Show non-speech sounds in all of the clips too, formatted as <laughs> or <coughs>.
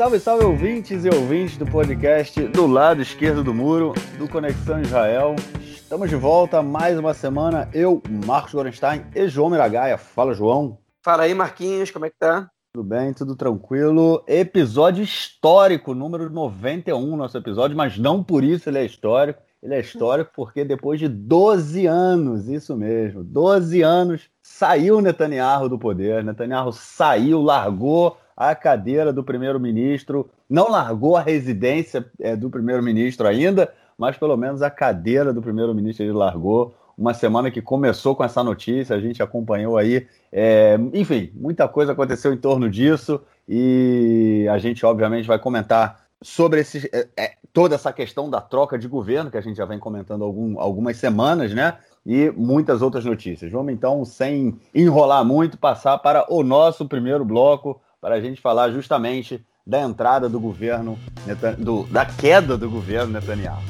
Salve, salve ouvintes e ouvintes do podcast do lado esquerdo do muro, do Conexão Israel. Estamos de volta mais uma semana. Eu, Marcos Gorenstein e João Miragaia. Fala, João. Fala aí, Marquinhos, como é que tá? Tudo bem, tudo tranquilo. Episódio histórico, número 91, nosso episódio, mas não por isso ele é histórico. Ele é histórico porque depois de 12 anos, isso mesmo, 12 anos, saiu Netanyahu do poder. Netanyahu saiu, largou a cadeira do primeiro-ministro, não largou a residência é, do primeiro-ministro ainda, mas pelo menos a cadeira do primeiro-ministro ele largou. Uma semana que começou com essa notícia, a gente acompanhou aí. É, enfim, muita coisa aconteceu em torno disso e a gente, obviamente, vai comentar sobre esse, é, é, toda essa questão da troca de governo, que a gente já vem comentando algum, algumas semanas, né? E muitas outras notícias. Vamos então, sem enrolar muito, passar para o nosso primeiro bloco, para a gente falar justamente da entrada do governo, do, da queda do governo Netanyahu.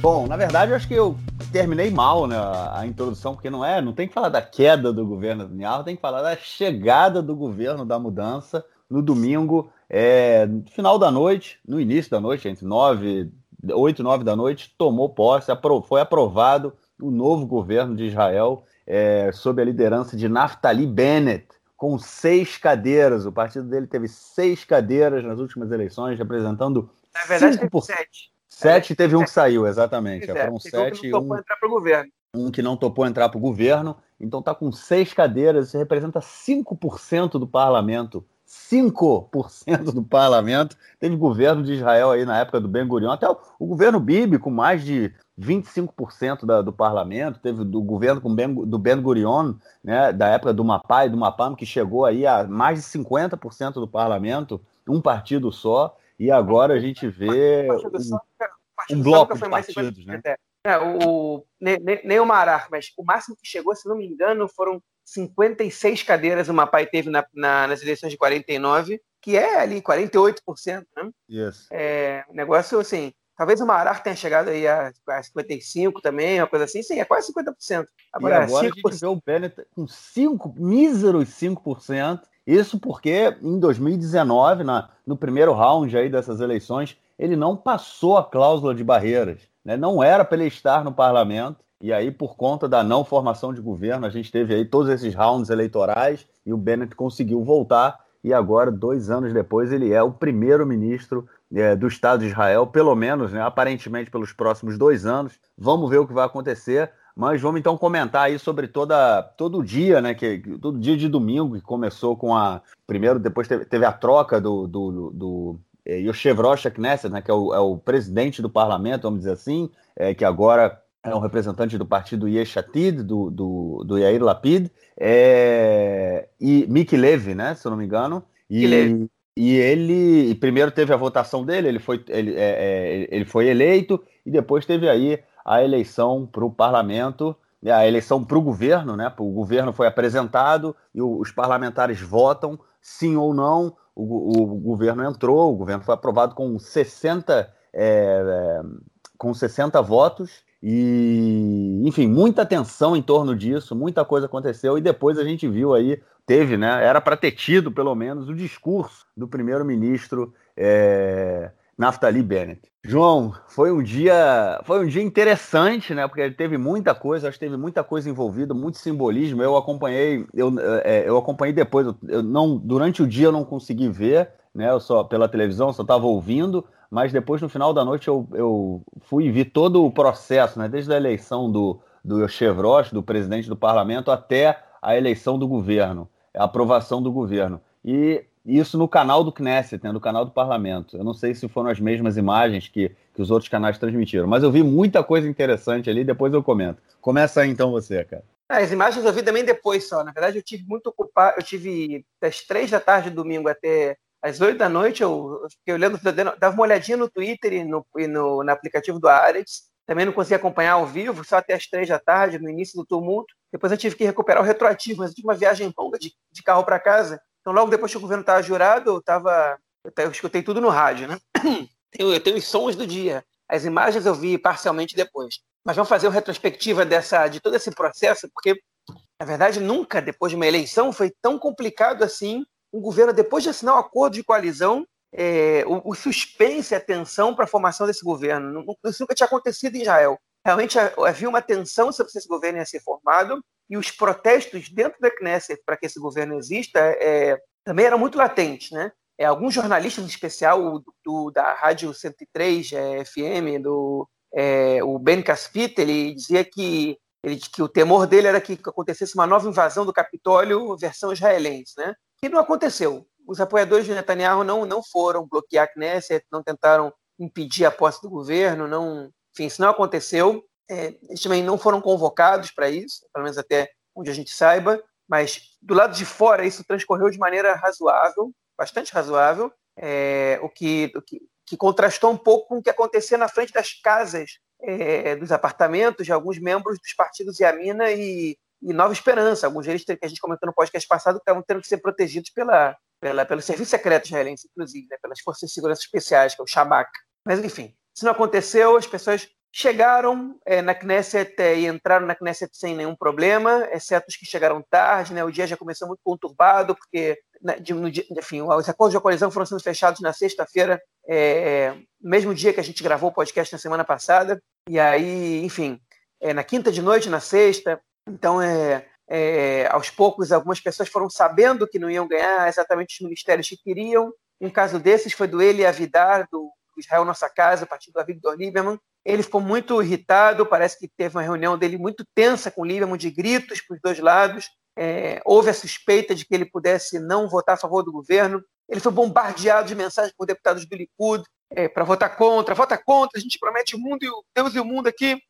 Bom, na verdade, eu acho que eu terminei mal né, a introdução, porque não é, não tem que falar da queda do governo Netanyahu, tem que falar da chegada do governo da mudança no domingo, é, no final da noite, no início da noite, entre 9, 8 e 9 da noite, tomou posse, foi aprovado o novo governo de Israel é, sob a liderança de Naftali Bennett, com seis cadeiras. O partido dele teve seis cadeiras nas últimas eleições, representando. Na verdade, 5%. teve sete. Sete teve um que saiu, exatamente. É, foram sete um que não topou entrar para o governo. Um que não topou entrar para o governo. Então está com seis cadeiras, isso representa 5% do parlamento. 5% do parlamento. Teve governo de Israel aí na época do Ben Gurion, até o, o governo Bibi, com mais de 25% da, do parlamento, teve do governo com ben, do Ben Gurion, né, da época do Mapai, do Mapam, que chegou aí a mais de 50% do parlamento, um partido só, e agora a gente vê um, um bloco de partidos, né? É, o, nem, o Marar, mas o máximo que chegou, se não me engano, foram 56 cadeiras o Mapai teve na, na, nas eleições de 49, que é ali 48%, né? Yes. É, negócio assim, Talvez o Marar tenha chegado aí a, a 55 também, uma coisa assim. Sim, é quase 50%. Agora, e agora 5%. a gente vê o Bennett com 5, míseros 5%. Isso porque em 2019, na, no primeiro round aí dessas eleições, ele não passou a cláusula de barreiras. Né? Não era para ele estar no parlamento. E aí, por conta da não formação de governo, a gente teve aí todos esses rounds eleitorais e o Bennett conseguiu voltar. E agora, dois anos depois, ele é o primeiro-ministro é, do Estado de Israel, pelo menos, né, aparentemente pelos próximos dois anos. Vamos ver o que vai acontecer, mas vamos então comentar aí sobre toda, todo dia, né, que, todo dia de domingo, que começou com a. Primeiro, depois teve, teve a troca do, do, do, do é, Yoshev Rosh Knesset, né, que é o, é o, presidente do parlamento, vamos dizer assim, é, que agora é um representante do partido Yeshatid, do, do, do Yair Lapid, é, e Miki Levy, né, se eu não me engano. E, e ele primeiro teve a votação dele, ele foi, ele, é, é, ele foi eleito, e depois teve aí a eleição para o parlamento, a eleição para o governo, né? O governo foi apresentado e os parlamentares votam sim ou não. O, o governo entrou, o governo foi aprovado com 60, é, é, com 60 votos. E, enfim, muita tensão em torno disso, muita coisa aconteceu, e depois a gente viu aí teve, né? Era para ter tido, pelo menos, o discurso do primeiro-ministro é, Naftali Bennett. João, foi um dia, foi um dia interessante, né? Porque teve muita coisa, acho que teve muita coisa envolvida, muito simbolismo. Eu acompanhei, eu, é, eu acompanhei depois. Eu não, durante o dia eu não consegui ver, né? Eu só pela televisão, só estava ouvindo. Mas depois, no final da noite, eu, eu fui ver todo o processo, né? Desde a eleição do do Chevrolet, do presidente do parlamento, até a eleição do governo a aprovação do governo. E isso no canal do Knesset, né, no canal do parlamento. Eu não sei se foram as mesmas imagens que, que os outros canais transmitiram, mas eu vi muita coisa interessante ali, depois eu comento. Começa aí então você, cara. É, as imagens eu vi também depois só. Na verdade, eu tive muito ocupado. Eu tive das três da tarde do domingo até às oito da noite. Eu, eu fiquei olhando, dava uma olhadinha no Twitter e no, e no, no aplicativo do Ares. Também não consegui acompanhar ao vivo, só até as três da tarde, no início do tumulto. Depois eu tive que recuperar o retroativo, mas eu tive uma viagem longa de, de carro para casa. Então, logo depois que o governo estava jurado, eu, tava, eu, escutei tudo no rádio, né? <clears throat> Eu, eu tenho os sons do dia. As imagens eu vi parcialmente depois. Mas vamos fazer uma retrospectiva dessa, de todo esse processo, porque Na verdade, nunca depois de uma eleição foi tão complicado assim um governo, depois de assinar um acordo de coalizão, é, o, o, suspense, a tensão para a formação desse governo. Isso nunca tinha acontecido em Israel. Realmente havia uma tensão sobre se esse governo ia ser formado e os protestos dentro da Knesset para que esse governo exista é, também eram muito latentes. Né? É, alguns jornalistas, em especial o, do, da Rádio 103 é, FM, do, é, o Ben Caspit, ele dizia que, ele, que o temor dele era que acontecesse uma nova invasão do Capitólio versão israelense, né? que não aconteceu. Os apoiadores de Netanyahu não, não foram bloquear a Knesset, não tentaram impedir a posse do governo, não, enfim, isso não aconteceu. É, eles também não foram convocados para isso, pelo menos até onde a gente saiba, mas do lado de fora isso transcorreu de maneira razoável, bastante razoável, é, o, que, o que, que, contrastou um pouco com o que acontecia na frente das casas, é, dos apartamentos de alguns membros dos partidos Yamina e, e Nova Esperança. Alguns deles que a gente comentou no podcast passado estavam tendo que ser protegidos pela, pela, pelo Serviço Secreto israelense, inclusive, né, pelas Forças de Segurança Especiais, que é o Shabak. Mas, enfim, isso não aconteceu, as pessoas chegaram é, na Knesset é, e entraram na Knesset sem nenhum problema, exceto os que chegaram tarde. Né? O dia já começou muito conturbado, porque né, de, no dia, enfim, os acordos de coalizão foram sendo fechados na sexta-feira, é, mesmo dia que a gente gravou o podcast na semana passada. E aí, enfim, é, na quinta de noite, na sexta. Então, é, é, aos poucos, algumas pessoas foram sabendo que não iam ganhar exatamente os ministérios que queriam. Um caso desses foi do Eli Avidar, do Israel Nossa Casa, partido do Victor Lieberman, ele ficou muito irritado, parece que teve uma reunião dele muito tensa com o Lieberman, de gritos para os dois lados. É, houve a suspeita de que ele pudesse não votar a favor do governo. Ele foi bombardeado de mensagens por deputados do Likud é, para votar contra. Vota contra, a gente promete o mundo e o Deus e o mundo aqui.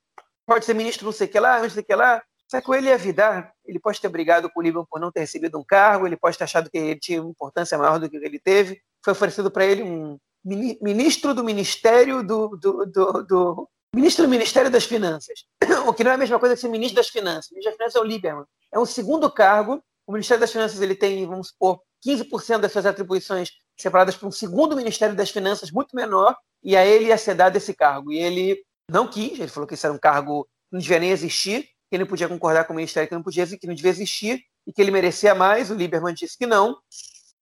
Pode ser ministro não sei o que lá, não sei o que lá. Só que ele ia Vidar, ele pode ter brigado com o Lieberman por não ter recebido um cargo, ele pode ter achado que ele tinha importância maior do que ele teve. Foi oferecido para ele um ministro do Ministério do, do, do, do, ministro do Ministério das Finanças, <coughs> o que não é a mesma coisa que ser ministro das Finanças. O ministro das Finanças é o Lieberman. É um segundo cargo. O Ministério das Finanças ele tem, vamos supor, 15% das suas atribuições separadas para um segundo Ministério das Finanças muito menor, e a ele ia ser dado esse cargo. E ele não quis, ele falou que isso era um cargo que não devia nem existir, que ele não podia concordar com o Ministério, que não, podia, que não devia existir, e que ele merecia mais. O Lieberman disse que não.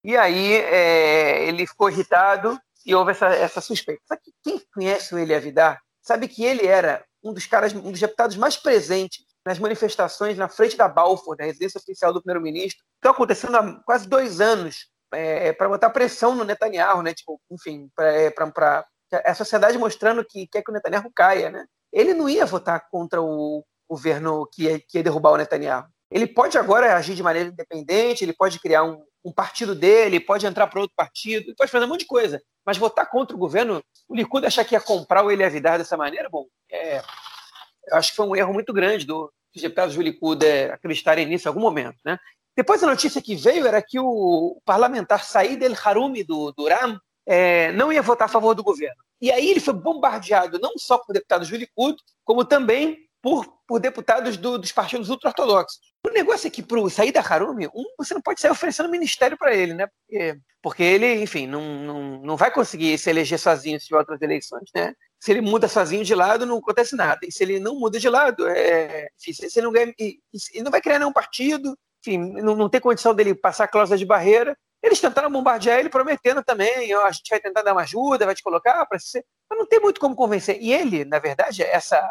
E aí é, ele ficou irritado e houve essa, essa suspeita. Só que quem conhece o Elie Avidar sabe que ele era um dos caras, um dos deputados mais presentes nas manifestações na frente da Balfour, da residência oficial do primeiro-ministro, que estão acontecendo há quase dois anos, é, para botar pressão no Netanyahu, né? Tipo, enfim, para é, a sociedade mostrando que quer que o Netanyahu caia, né? Ele não ia votar contra o governo que ia, que ia derrubar o Netanyahu. Ele pode agora agir de maneira independente, ele pode criar um, um partido dele, pode entrar para outro partido, pode fazer um monte de coisa. Mas votar contra o governo, o Likud achar que ia comprar o Ele Avidar dessa maneira, bom, é, eu acho que foi um erro muito grande do, dos deputados do Likud é, acreditarem nisso em algum momento. Né? Depois a notícia que veio era que o parlamentar Said El Harumi, do, do RAM, é, não ia votar a favor do governo. E aí ele foi bombardeado não só por deputados do Likud, como também por, por deputados do, dos partidos ultra-ortodoxos. O negócio é que para o Saída Harumi, um, você não pode sair oferecendo ministério para ele, né? Porque, porque ele, enfim, não, não, não vai conseguir se eleger sozinho se tiver outras eleições, né? Se ele muda sozinho de lado, não acontece nada. E se ele não muda de lado, é, enfim, se ele não ganha, ele não vai criar nenhum partido, enfim, não, não tem condição dele passar a cláusula de barreira. Eles tentaram bombardear ele, prometendo também, ó, a gente vai tentar dar uma ajuda, vai te colocar para ser. Mas não tem muito como convencer. E ele, na verdade, essa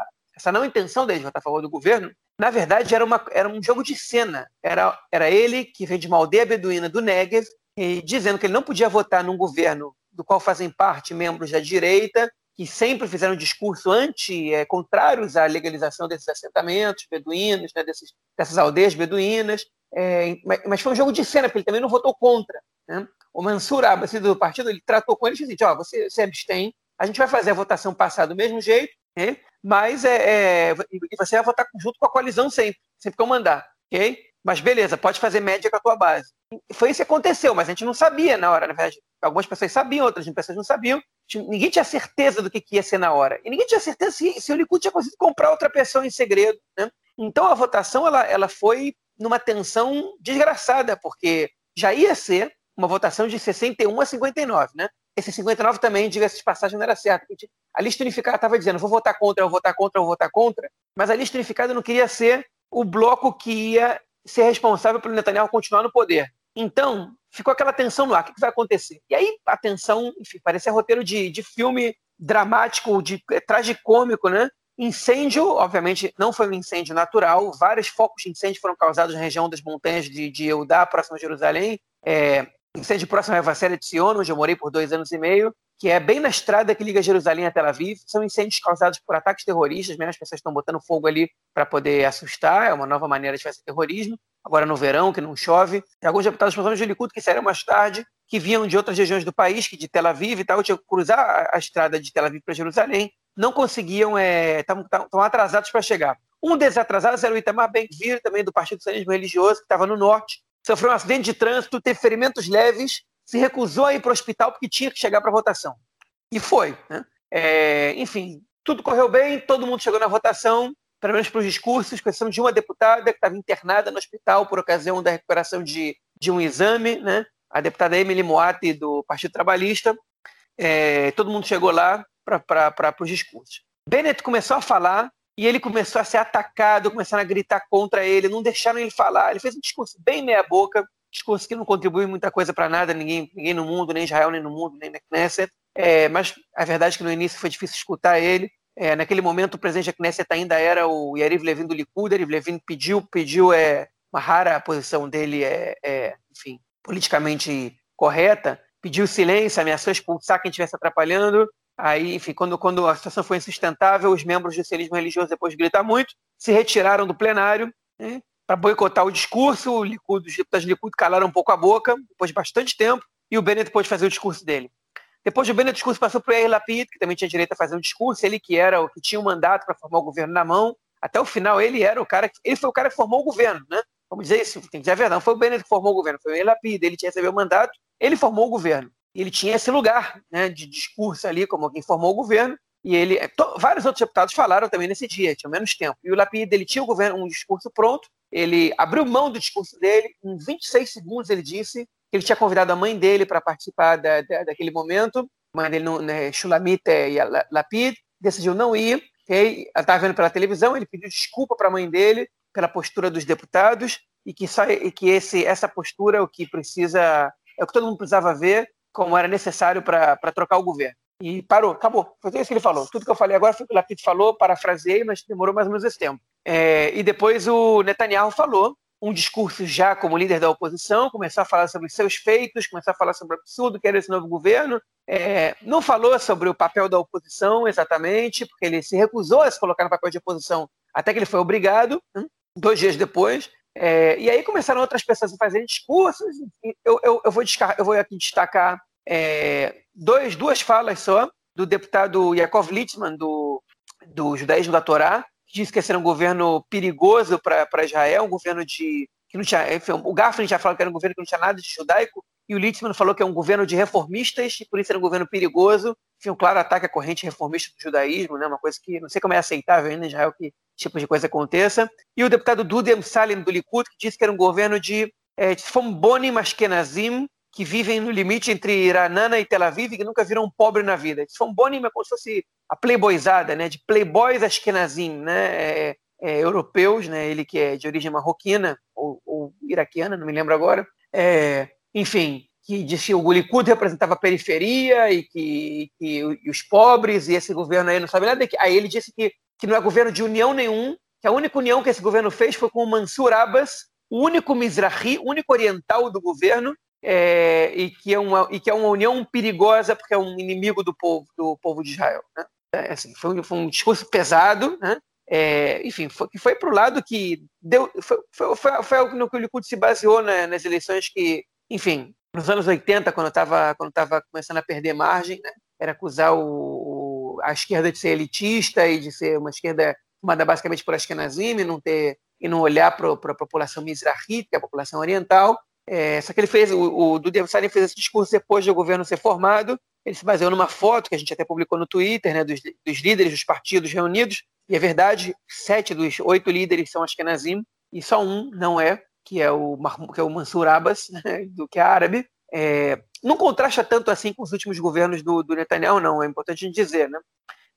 essa não intenção dele de votar a favor do governo, na verdade era, uma, era um jogo de cena. Era, era ele que veio de uma aldeia beduína do Negev, e dizendo que ele não podia votar num governo do qual fazem parte membros da direita, que sempre fizeram discurso anti, é, contrários à legalização desses assentamentos beduínos, né, desses, dessas aldeias beduínas. É, mas, mas, foi um jogo de cena, porque ele também não votou contra. Né? O Mansur Abbas, do partido, ele tratou com ele e disse assim, ó, você se abstém, a gente vai fazer a votação passar do mesmo jeito, né? Mas é, é, e você vai votar junto com a coalizão sempre, sempre que eu mandar, ok? Mas beleza, pode fazer média com a tua base. Foi isso que aconteceu, mas a gente não sabia na hora, na verdade. Algumas pessoas sabiam, outras pessoas não sabiam. Ninguém tinha certeza do que, ia ser na hora. E ninguém tinha certeza se, se o Likud tinha conseguido comprar outra pessoa em segredo. Né? Então a votação ela, ela foi numa tensão desgraçada, porque já ia ser uma votação de 61 a 59, né? Esse 59 também, diga-se de passagem, não era certo. A lista unificada estava dizendo, vou votar contra, vou votar contra, vou votar contra, mas a lista unificada não queria ser o bloco que ia ser responsável pelo Netanyahu continuar no poder. Então, ficou aquela tensão ar, o que vai acontecer? E aí a tensão, enfim, parecia roteiro de, de filme dramático, de é, tragicômico, né? Incêndio, obviamente, não foi um incêndio natural, vários focos de incêndio foram causados na região das montanhas de, de Eudá, próximo a Jerusalém, é, incêndio próximo a Evacélia de Sion, onde eu morei por dois anos e meio, que é bem na estrada que liga Jerusalém a Tel Aviv. São incêndios causados por ataques terroristas, mesmo as pessoas estão botando fogo ali para poder assustar, é uma nova maneira de fazer terrorismo. Agora no verão, que não chove. Tem alguns deputados, principalmente de Likud, que saíram mais tarde, que vinham de outras regiões do país, que de Tel Aviv e tal, tinham que cruzar a estrada de Tel Aviv para Jerusalém, não conseguiam, estavam é, atrasados para chegar. Um desses atrasados era o Itamar Ben-Gvir, também do Partido Socialismo Religioso, que estava no norte, sofreu um acidente de trânsito, teve ferimentos leves, se recusou a ir para o hospital porque tinha que chegar para a votação. E foi. Né? É, enfim, tudo correu bem, todo mundo chegou na votação, pelo menos para os discursos, com exceção de uma deputada que estava internada no hospital por ocasião da recuperação de, de um exame, né? a deputada Emily Moati, do Partido Trabalhista. É, todo mundo chegou lá para os discursos. Bennett começou a falar e ele começou a ser atacado, começaram a gritar contra ele, não deixaram ele falar. Ele fez um discurso bem meia-boca, discurso que não contribui muita coisa para nada, ninguém, ninguém no mundo, nem Israel, nem no mundo, nem na Knesset. É, mas a verdade é que no início foi difícil escutar ele. É, naquele momento, o presidente da Knesset ainda era o Yariv Levin do Likud. Yariv Levin pediu, pediu é, uma rara posição dele, é, é, enfim, politicamente correta, pediu silêncio, ameaçou expulsar quem estivesse atrapalhando. Aí, enfim, quando, quando a situação foi insustentável, os membros do sionismo religioso, depois de gritar muito, se retiraram do plenário né, para boicotar o discurso. O Likud, os deputados do Likud calaram um pouco a boca, depois de bastante tempo, e o Bennett pôde fazer o discurso dele. Depois do Bennett, o discurso passou para o Yair Lapid, que também tinha direito a fazer o discurso, ele que era o que tinha o um mandato para formar o governo na mão. Até o final, ele era o cara, que, ele foi o cara que formou o governo, né? Vamos dizer isso, tem que dizer a verdade. Não foi o Bennett que formou o governo, foi o Yair Lapid, ele tinha recebido o mandato, ele formou o governo. Ele tinha esse lugar né, de discurso ali, como quem formou o governo, e ele, to, vários outros deputados falaram também nesse dia, tinha menos tempo. E o Lapid, ele tinha o governo, um discurso pronto, ele abriu mão do discurso dele, em 26 segundos ele disse que ele tinha convidado a mãe dele para participar da, da, daquele momento, mãe dele, né, Shulamit e Lapid, decidiu não ir, okay? estava vendo pela televisão, ele pediu desculpa para a mãe dele pela postura dos deputados e que, só, e que esse, essa postura é o que precisa, é o que todo mundo precisava ver, como era necessário para trocar o governo. E parou, acabou. Foi isso que ele falou. Tudo que eu falei agora foi o que o Lapid falou, parafraseei, mas demorou mais ou menos esse tempo. É, e depois o Netanyahu falou um discurso já como líder da oposição, começou a falar sobre seus feitos, começou a falar sobre o absurdo que era esse novo governo. É, não falou sobre o papel da oposição exatamente, porque ele se recusou a se colocar no papel de oposição até que ele foi obrigado, hein, dois dias depois. É, e aí começaram outras pessoas a fazerem discursos. Eu, eu, eu, vou, eu vou aqui destacar é, dois, duas falas só do deputado Yaakov Litzman, do, do judaísmo da Torá, disse que esse era um governo perigoso para Israel, um governo de. que não tinha. Enfim, o Gaffney já falou que era um governo que não tinha nada de judaico, e o Litzman falou que é um governo de reformistas, e por isso era um governo perigoso. Enfim, um claro ataque à corrente reformista do judaísmo, né, uma coisa que não sei como é aceitável ainda em Israel que tipo de coisa aconteça. E o deputado Dudem Salim do Likud, que disse que era um governo de é, Mashkenazim, que vivem no limite entre Ranana e Tel Aviv, que nunca viram um pobre na vida. Fomboni é como se fosse a playboyzada, né, de playboys ashkenazim, né, é, é, europeus, né, ele que é de origem marroquina ou, ou iraquiana, não me lembro agora, é, enfim, que disse o Likud representava a periferia e que, que e os pobres e esse governo aí não sabe nada. Aí ele disse que, que não é governo de união nenhum, que a única união que esse governo fez foi com o Mansur Abbas, o único Mizrahi, o único oriental do governo, é, e, que é uma, e que é uma união perigosa porque é um inimigo do povo, do povo de Israel. Né? É, assim, foi, um, foi, um discurso pesado, né? É, enfim, foi, foi para o lado que deu, foi, foi, foi, foi no que o Likud se baseou né, nas eleições que, enfim, nos anos 80, quando estava quando tava começando a perder margem, né, era acusar o, o, a esquerda de ser elitista e de ser uma esquerda formada basicamente por Ashkenazim e não ter e não olhar para a população mizrahi, que é a população oriental. É, só que ele fez, o, o Salim fez esse discurso depois do governo ser formado, ele se baseou numa foto que a gente até publicou no Twitter, né, dos, dos líderes dos partidos reunidos, e é verdade, sete dos oito líderes são Ashkenazim, e só um não é, que é o, que é o Mansur Abbas, <laughs> né, do que é árabe. É, não contrasta tanto assim com os últimos governos do, do Netanyahu, não, é importante a gente dizer. Né?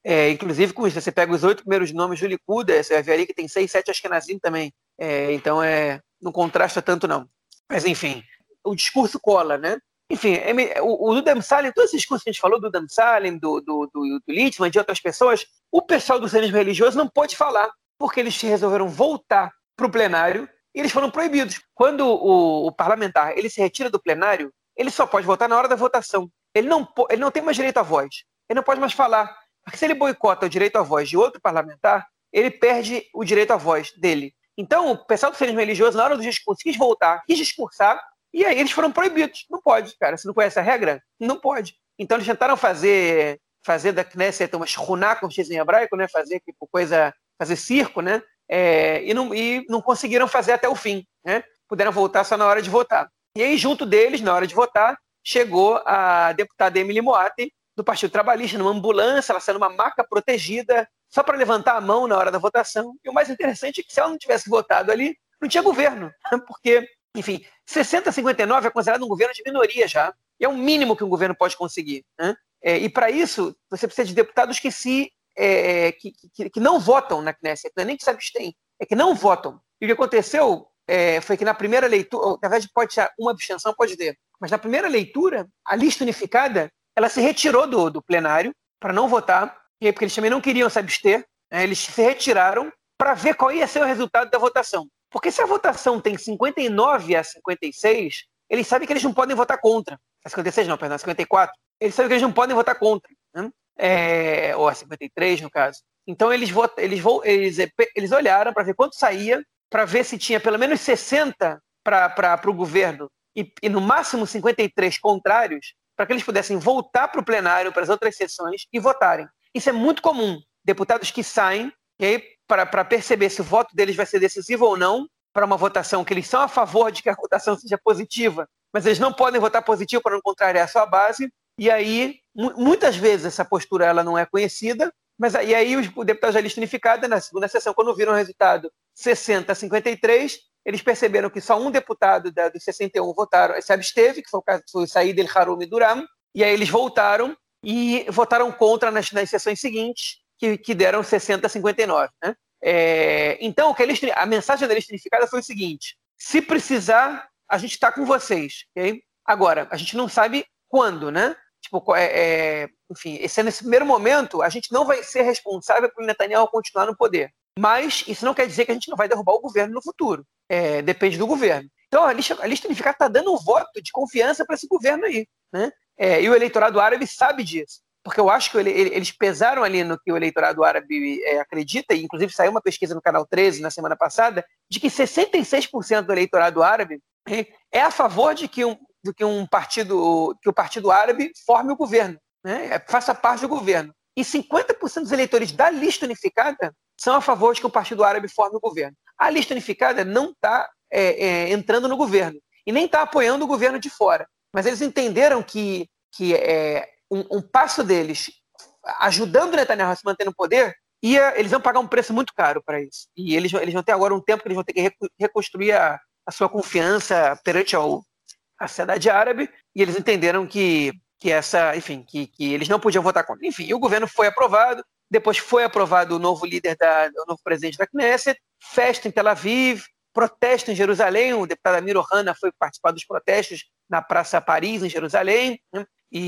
É, inclusive, com isso, você pega os oito primeiros nomes do Likud, você vai ver ali que tem seis, sete Ashkenazim também. É, então, é, não contrasta tanto, não. Mas, enfim, o discurso cola, né? Enfim, o, o Dudam Salim, todos esses discursos que a gente falou, do Dudam Salim, do, do, do, do Littman, de outras pessoas, o pessoal do sionismo religioso não pôde falar, porque eles resolveram voltar para o plenário eles foram proibidos. Quando o, o, parlamentar ele se retira do plenário, ele só pode votar na hora da votação. Ele não, ele não tem mais direito à voz. Ele não pode mais falar. Porque se ele boicota o direito à voz de outro parlamentar, ele perde o direito à voz dele. Então, o pessoal do sionismo religioso, na hora do discurso, quis voltar, quis discursar, e aí eles foram proibidos. Não pode, cara. Se não conhece a regra, não pode. Então eles tentaram fazer fazer da Knesset uma shruná, como diz em hebraico, né? Fazer tipo coisa, fazer circo, né? É, e, não, e não conseguiram fazer até o fim, né? Puderam voltar só na hora de votar. E aí, junto deles, na hora de votar, chegou a deputada Emily Moati, do Partido Trabalhista, numa ambulância, ela saiu numa maca protegida, só para levantar a mão na hora da votação. E o mais interessante é que se ela não tivesse votado ali, não tinha governo, porque enfim, 60 a 59 é considerado um governo de minoria já. E é o mínimo que um governo pode conseguir. Né? É, e para isso, você precisa de deputados que se é, que, que, que, não votam na Knesset, não é nem que se abstêm, é que não votam. E o que aconteceu é, foi que na primeira leitura, na verdade pode ser uma abstenção, pode ter, mas na primeira leitura, a lista unificada, ela se retirou do, do plenário para não votar, e aí, porque eles também não queriam se abster, né? eles se retiraram para ver qual ia ser o resultado da votação. Porque se a votação tem 59 a 56, eles sabem que eles não podem votar contra. A 56 não, perdão, a 54. Eles sabem que eles não podem votar contra. Né? É, ou a 53, no caso. Então eles, eles, eles, eles olharam para ver quanto saía, para ver se tinha pelo menos 60 para o governo e, e, no máximo 53 contrários, para que eles pudessem voltar para o plenário, para as outras sessões e votarem. Isso é muito comum. Deputados que saem, e para perceber se o voto deles vai ser decisivo ou não para uma votação, que eles são a favor de que a <laughs> votação seja positiva, mas eles não podem votar positivo para não contrariar a sua base, e aí, muitas vezes, essa postura ela não é conhecida, mas e aí os deputados da lista unificada, na segunda sessão, quando viram o resultado 60 a 53, eles perceberam que só um deputado da, dos 61 votaram, se absteve, que foi o caso foi Said El Haroumi Duram, e aí eles voltaram e votaram contra nas, nas sessões seguintes, que, que deram 60 a 59. Né? É, então, o que a, a mensagem da lista unificada foi o seguinte: se precisar, a gente está com vocês. Okay? Agora, a gente não sabe quando, né? Tipo, é, é, enfim, esse, nesse primeiro momento, a gente não vai ser responsável por Netanyahu continuar no poder. Mas isso não quer dizer que a gente não vai derrubar o governo no futuro. É, depende do governo. Então, a lista, a lista unificada está dando um voto de confiança para esse governo aí. Né? É, e o eleitorado árabe sabe disso porque eu acho que ele, eles pesaram ali no que o eleitorado árabe é, acredita, e inclusive saiu uma pesquisa no canal 13 na semana passada, de que 66% do eleitorado árabe é a favor de que um, de que um partido, que o partido árabe forme o governo, né? É, faça parte do governo. E 50% dos eleitores da lista unificada são a favor de que o partido árabe forme o governo. A lista unificada não está é, é, entrando no governo e nem está apoiando o governo de fora. Mas eles entenderam que, que é, um, um passo deles ajudando Netanyahu a se manter no poder, eles vão pagar um preço muito caro para isso. E eles, eles vão ter agora um tempo que eles vão ter que reconstruir a, a sua confiança perante ao, a sociedade árabe, e eles entenderam que, que essa, enfim, que, que eles não podiam votar contra. Enfim, o governo foi aprovado, depois foi aprovado o novo líder, da, o novo presidente da Knesset, festa em Tel Aviv, protesto em Jerusalém, o deputado Amir Ohana foi participar dos protestos na Praça Paris, em Jerusalém, né? e,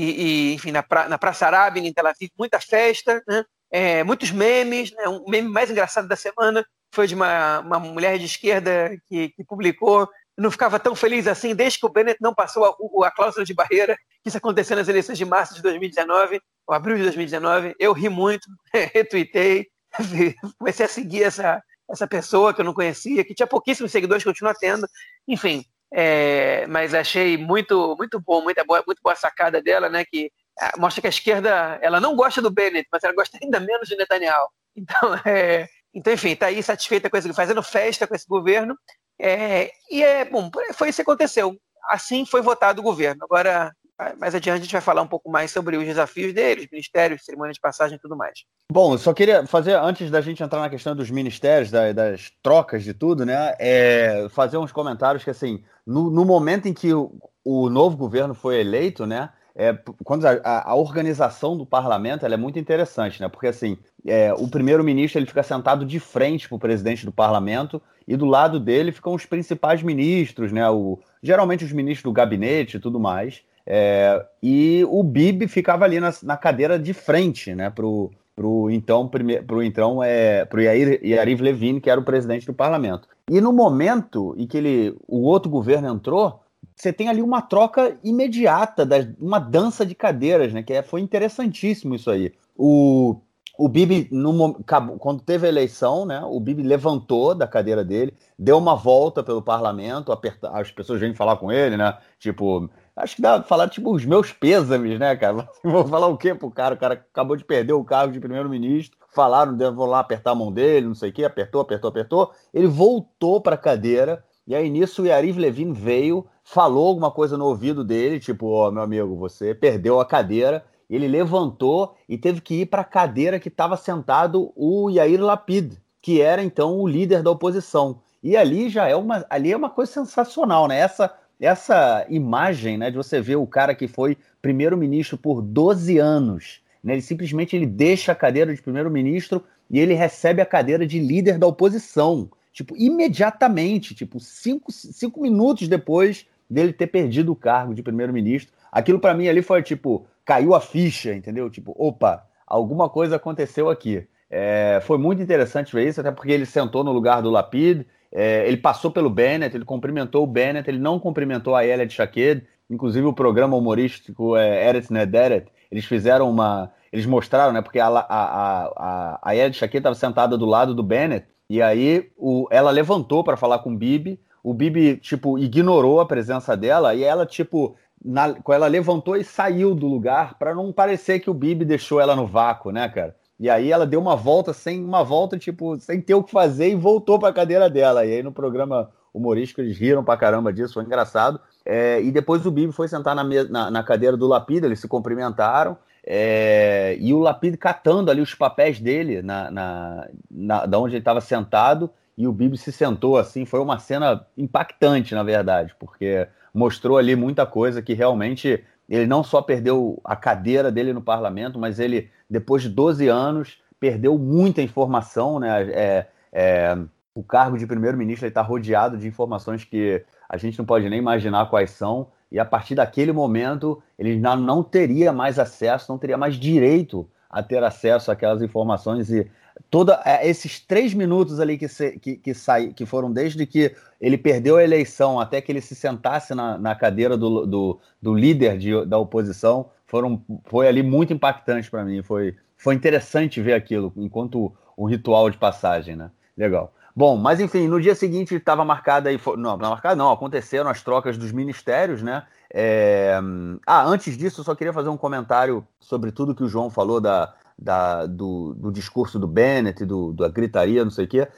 e, enfim, na, pra, na Praça Arábia, em Tel Aviv, muita festa, né? é, muitos memes. Né? Um meme mais engraçado da semana foi de uma, uma mulher de esquerda que, que publicou não ficava tão feliz assim desde que o Bennett não passou a, a cláusula de barreira, que isso aconteceu nas eleições de março de 2019, ou abril de 2019. Eu ri muito, <laughs> retuitei, <laughs> comecei a seguir essa, essa pessoa que eu não conhecia, que tinha pouquíssimos seguidores, continua tendo. Enfim, é, mas achei muito muito bom, muito boa, muito boa sacada dela, né? Que ah, mostra que a esquerda ela não gosta do Bennett, mas ela gosta ainda menos de Netanyahu. Então, <laughs> é, então enfim, está aí satisfeita com isso, fazendo festa com esse governo. É, e é bom, foi isso que aconteceu. Assim foi votado o governo. Agora mais adiante a gente vai falar um pouco mais sobre os desafios deles, ministérios, cerimônia de passagem e tudo mais. Bom, eu só queria fazer, antes da gente entrar na questão dos ministérios, das, das trocas de tudo, né? É, fazer uns comentários que, assim, no, no momento em que o, o, novo governo foi eleito, né? É, quando a, a, organização do parlamento é muito interessante, né? Porque assim, é, o primeiro-ministro ele fica sentado de frente para o presidente do parlamento e do lado dele ficam os principais ministros, né? O, geralmente os ministros do gabinete e tudo mais. É, e o Bibi ficava ali na, na cadeira de frente, né? Pro, pro então, prime, pro, então é, pro Yair, Yariv Levine, que era o presidente do parlamento. E no momento em que ele, o outro governo entrou, você tem ali uma troca imediata, das, uma dança de cadeiras, né? Que é, foi interessantíssimo isso aí. O, o Bibi, no, quando teve a eleição, né? O Bibi levantou da cadeira dele, deu uma volta pelo parlamento, aperta, as pessoas vêm falar com ele, né? Tipo, acho que dá pra falar, tipo, os meus pêsames, né, cara? <laughs> Vou falar o quê pro cara? O cara acabou de perder o cargo de primeiro-ministro. Falaram, vou lá apertar a mão dele, não sei o quê, apertou, apertou, apertou. Ele voltou para a cadeira, e aí nisso o Yariv Levin veio, falou alguma coisa no ouvido dele, tipo, ó, oh, meu amigo, você perdeu a cadeira. Ele levantou e teve que ir para a cadeira que estava sentado o Yair Lapid, que era então o líder da oposição. E ali já é uma, ali é uma coisa sensacional, né? Essa essa imagem, né, de você ver o cara que foi primeiro-ministro por 12 anos, né? Ele simplesmente ele deixa a cadeira de primeiro-ministro e ele recebe a cadeira de líder da oposição, tipo, imediatamente, tipo, cinco, cinco minutos depois dele ter perdido o cargo de primeiro-ministro. Aquilo para mim ali foi tipo, caiu a ficha, entendeu? Tipo, opa, alguma coisa aconteceu aqui. É, foi muito interessante ver isso, até porque ele sentou no lugar do Lapid, é, ele passou pelo Bennett, ele cumprimentou o Bennett, ele não cumprimentou a Elliot Shaked, inclusive o programa humorístico é, Eretz Nederet, eles fizeram uma. Eles mostraram, né? Porque a, a, a, a Elliot Shaked estava sentada do lado do Bennett, e aí o, ela levantou para falar com o Bibi, o Bibi, tipo, ignorou a presença dela, e ela, tipo, na, ela levantou e saiu do lugar para não parecer que o Bibi deixou ela no vácuo, né, cara? E aí ela deu uma volta sem uma volta, tipo, sem ter o que fazer e voltou para a cadeira dela. E aí no programa humorístico eles riram pra caramba disso, foi engraçado. É, e depois o Bibi foi sentar na, na, na, cadeira do Lapida, eles se cumprimentaram. É, e o Lapida catando ali os papéis dele na, na, na da onde ele estava sentado e o Bibi se sentou assim. Foi uma cena impactante, na verdade, porque mostrou ali muita coisa que realmente ele não só perdeu a cadeira dele no parlamento, mas ele, depois de 12 anos, perdeu muita informação. Né? É, é, o cargo de primeiro-ministro está rodeado de informações que a gente não pode nem imaginar quais são. E a partir daquele momento, ele não teria mais acesso, não teria mais direito a ter acesso àquelas informações. E toda é, esses três minutos ali que, se, que, que, sai, que foram desde que ele perdeu a eleição até que ele se sentasse na, na cadeira do, do, do líder de, da oposição, foram, foi ali muito impactante para mim. Foi, foi interessante ver aquilo enquanto um ritual de passagem, né? Legal. Bom, mas enfim, no dia seguinte estava marcada aí, não, não marcada não, aconteceram as trocas dos ministérios, né? É... Ah, antes disso, eu só queria fazer um comentário sobre tudo que o João falou da, da, do, do, discurso do Bennett, do, da gritaria, não sei o quê.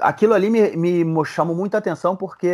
Aquilo ali me, me chamou muita atenção porque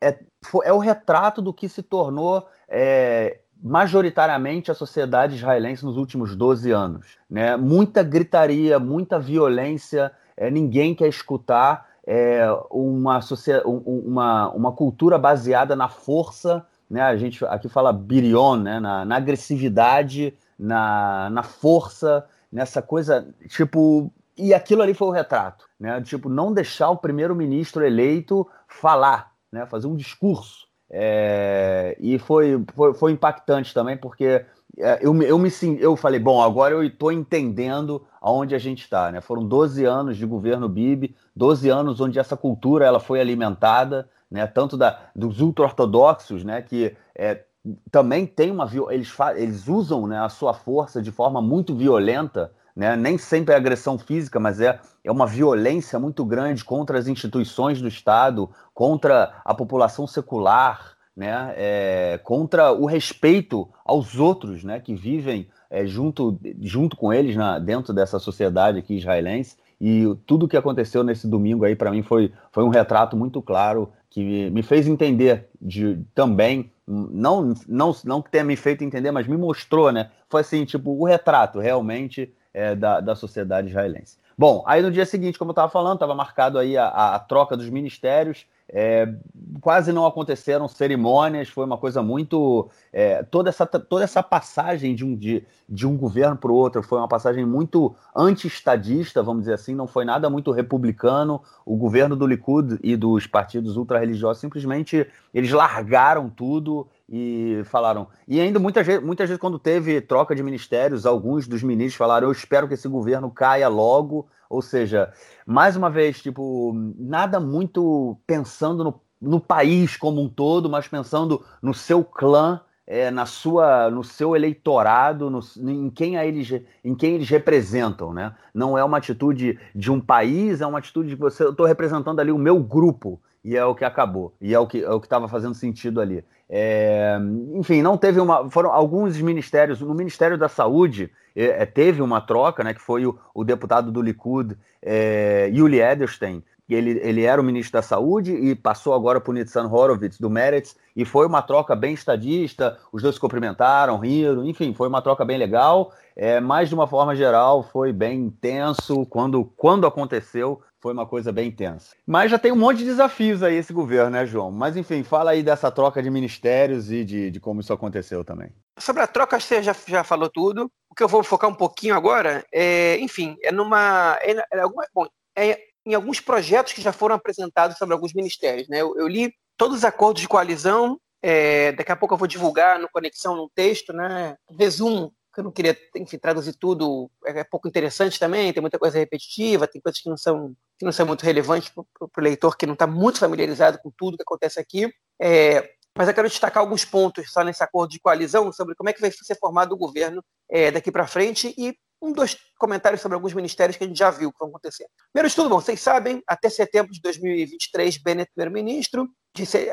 é, é o retrato do que se tornou é, majoritariamente a sociedade israelense nos últimos 12 anos. Né? Muita gritaria, muita violência, é, ninguém quer escutar é, uma, uma, uma cultura baseada na força, né? a gente aqui fala birion, né? na, na agressividade, na, na força, nessa coisa, tipo. E aquilo ali foi o retrato, né? Tipo, não deixar o primeiro-ministro eleito falar, né? Fazer um discurso. É, e foi, foi, foi, impactante também, porque eu, eu me eu falei, bom, agora eu estou entendendo aonde a gente está. Né? Foram 12 anos de governo Bibi, 12 anos onde essa cultura ela foi alimentada, né? tanto da, dos ultra-ortodoxos, né? que é, também tem uma eles, eles usam né, a sua força de forma muito violenta, né? nem sempre é agressão física, mas é, é uma violência muito grande contra as instituições do Estado, contra a população secular, né? É, contra o respeito aos outros né, que vivem é, junto, junto com eles na, dentro dessa sociedade aqui israelense. E tudo o que aconteceu nesse domingo aí, para mim, foi, foi um retrato muito claro que me fez entender de, também não, não, não que tenha me feito entender, mas me mostrou, né? Foi assim, tipo, o retrato realmente é, da, da sociedade israelense. Bom, aí no dia seguinte, como eu estava falando, estava marcado aí a, a, troca dos ministérios. É, quase não aconteceram cerimônias, foi uma coisa muito. É, toda, essa, toda essa passagem de um, de, de um governo para o outro foi uma passagem muito anti-estadista, vamos dizer assim, não foi nada muito republicano. O governo do Likud e dos partidos ultra-religiosos simplesmente eles largaram tudo e falaram. E ainda muitas vezes, muitas vezes, quando teve troca de ministérios, alguns dos ministros falaram: Eu espero que esse governo caia logo. Ou seja, mais uma vez, tipo, nada muito pensando no, no país como um todo, mas pensando no seu clã, é, na sua, no seu eleitorado, no, em, quem eles, em quem eles representam, né? Não é uma atitude de um país, é uma atitude de você. Eu estou representando ali o meu grupo e é o que acabou e é o que é o que estava fazendo sentido ali. É, enfim, não teve uma. Foram alguns ministérios. No Ministério da Saúde é, é, teve uma troca, né? Que foi o, o deputado do Likud, é, Yuli Edelstein. Ele, ele era o ministro da Saúde e passou agora para o Nitsan Horowitz, do Meretz, e foi uma troca bem estadista. Os dois se cumprimentaram, riram, enfim, foi uma troca bem legal. É, mas, de uma forma geral, foi bem intenso. Quando, quando aconteceu, foi uma coisa bem intensa. Mas já tem um monte de desafios aí esse governo, né, João? Mas enfim, fala aí dessa troca de ministérios e de, de como isso aconteceu também. Sobre a troca, você já, já falou tudo. O que eu vou focar um pouquinho agora é, enfim, é numa. É, é, bom, é em alguns projetos que já foram apresentados sobre alguns ministérios. Né? Eu, eu li todos os acordos de coalizão. É, daqui a pouco eu vou divulgar no Conexão no texto, né? Resumo eu não queria, enfim, traduzir tudo, é, é pouco interessante também, tem muita coisa repetitiva, tem coisas que não são, que não são muito relevantes para o leitor que não está muito familiarizado com tudo que acontece aqui. É, mas eu quero destacar alguns pontos só nesse acordo de coalizão sobre como é que vai ser formado o governo é, daqui para frente e um, dois comentários sobre alguns ministérios que a gente já viu que vão acontecer. Primeiro de tudo, bom, vocês sabem, até setembro de 2023, Bennett primeiro-ministro,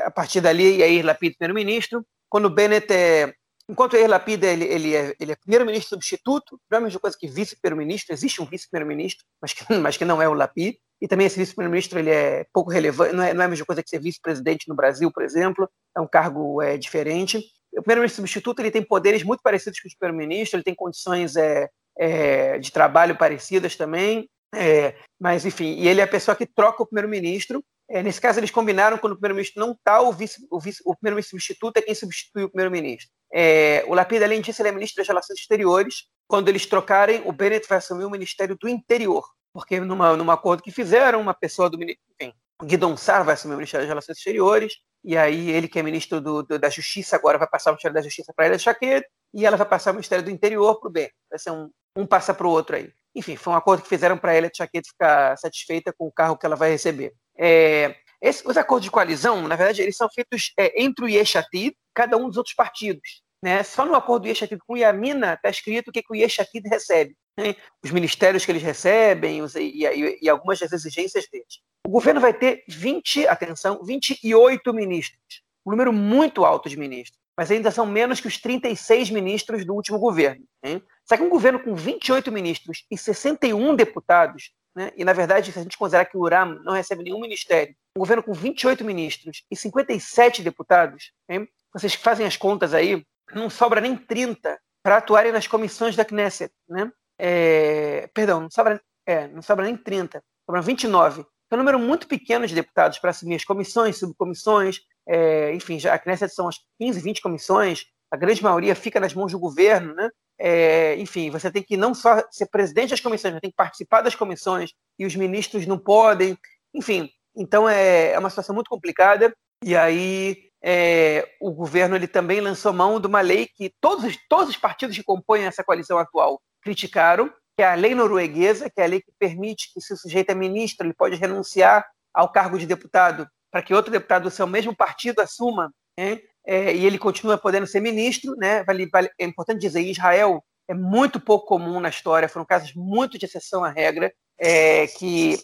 a partir dali, Yair Lapid primeiro-ministro. Quando Bennett é Enquanto Yair Lapid ele, ele é, ele é primeiro-ministro substituto, não é a mesma coisa que vice-primeiro-ministro, existe um vice-primeiro-ministro, mas que, <laughs> mas que não é o Lapid, e também esse vice-primeiro-ministro ele é pouco relevante, não é, não é a mesma coisa que ser vice-presidente no Brasil, por exemplo, é um cargo é, diferente. O primeiro-ministro substituto ele tem poderes muito parecidos com o primeiro-ministro, ele tem condições é, é, de trabalho parecidas também, é, mas enfim, e ele é a pessoa que troca o primeiro-ministro, é, nesse caso, eles combinaram quando o primeiro-ministro não está, o, vice, o, vice, o primeiro-ministro substituto é quem substitui o primeiro-ministro. É, o Lapid, além disso, ele é ministro das Relações Exteriores. Quando eles trocarem, o Bennett vai assumir o Ministério do Interior, porque numa, numa acordo que fizeram, uma pessoa do enfim, Guidon Sar vai assumir o Ministério das Relações Exteriores, e aí ele que é ministro do, do, da Justiça agora vai passar o Ministério da Justiça para ela Chaquet, e ela vai passar o Ministério do Interior para o Bennett. Vai ser um, um passa para o outro aí. Enfim, foi um acordo que fizeram para ela Chaquet ficar satisfeita com o carro que ela vai receber. É, esse, os acordos de coalizão, na verdade, eles são feitos é, entre o Yeshatid cada um dos outros partidos. Né? Só no acordo do Yeshatid com o Yamina está escrito o que, que o Yeshatid recebe. Né? Os ministérios que eles recebem os, e, e, e, algumas das exigências deles. O governo vai ter 20, atenção, 28 ministros. Um número muito alto de ministros. Mas ainda são menos que os 36 ministros do último governo. Né? Só que um governo com 28 ministros e 61 deputados né? e na verdade, se a gente considerar que o URAM não recebe nenhum ministério, um governo com 28 ministros e 57 deputados, hein? vocês fazem as contas aí, não sobra nem 30 para atuarem nas comissões da Knesset. Né? É, perdão, não sobra, é, não sobra nem 30, sobram 29. É um número muito pequeno de deputados para assumir as comissões, subcomissões, é, enfim, já a Knesset são as 15, 20 comissões, a grande maioria fica nas mãos do governo, né? É, enfim, você tem que não só ser presidente das comissões, mas tem que participar das comissões e os ministros não podem. Enfim, então é, é uma situação muito complicada. E aí é, o governo ele também lançou mão de uma lei que todos, todos os partidos que compõem essa coalizão atual criticaram, que é a lei norueguesa, que é a lei que permite que, se o sujeito é ministro, ele pode renunciar ao cargo de deputado para que outro deputado do seu mesmo partido assuma. Né? É, e ele continua podendo ser ministro, né? Vale, vale, é importante dizer, Israel é muito pouco comum na história, foram casos muito de exceção à regra, é, que,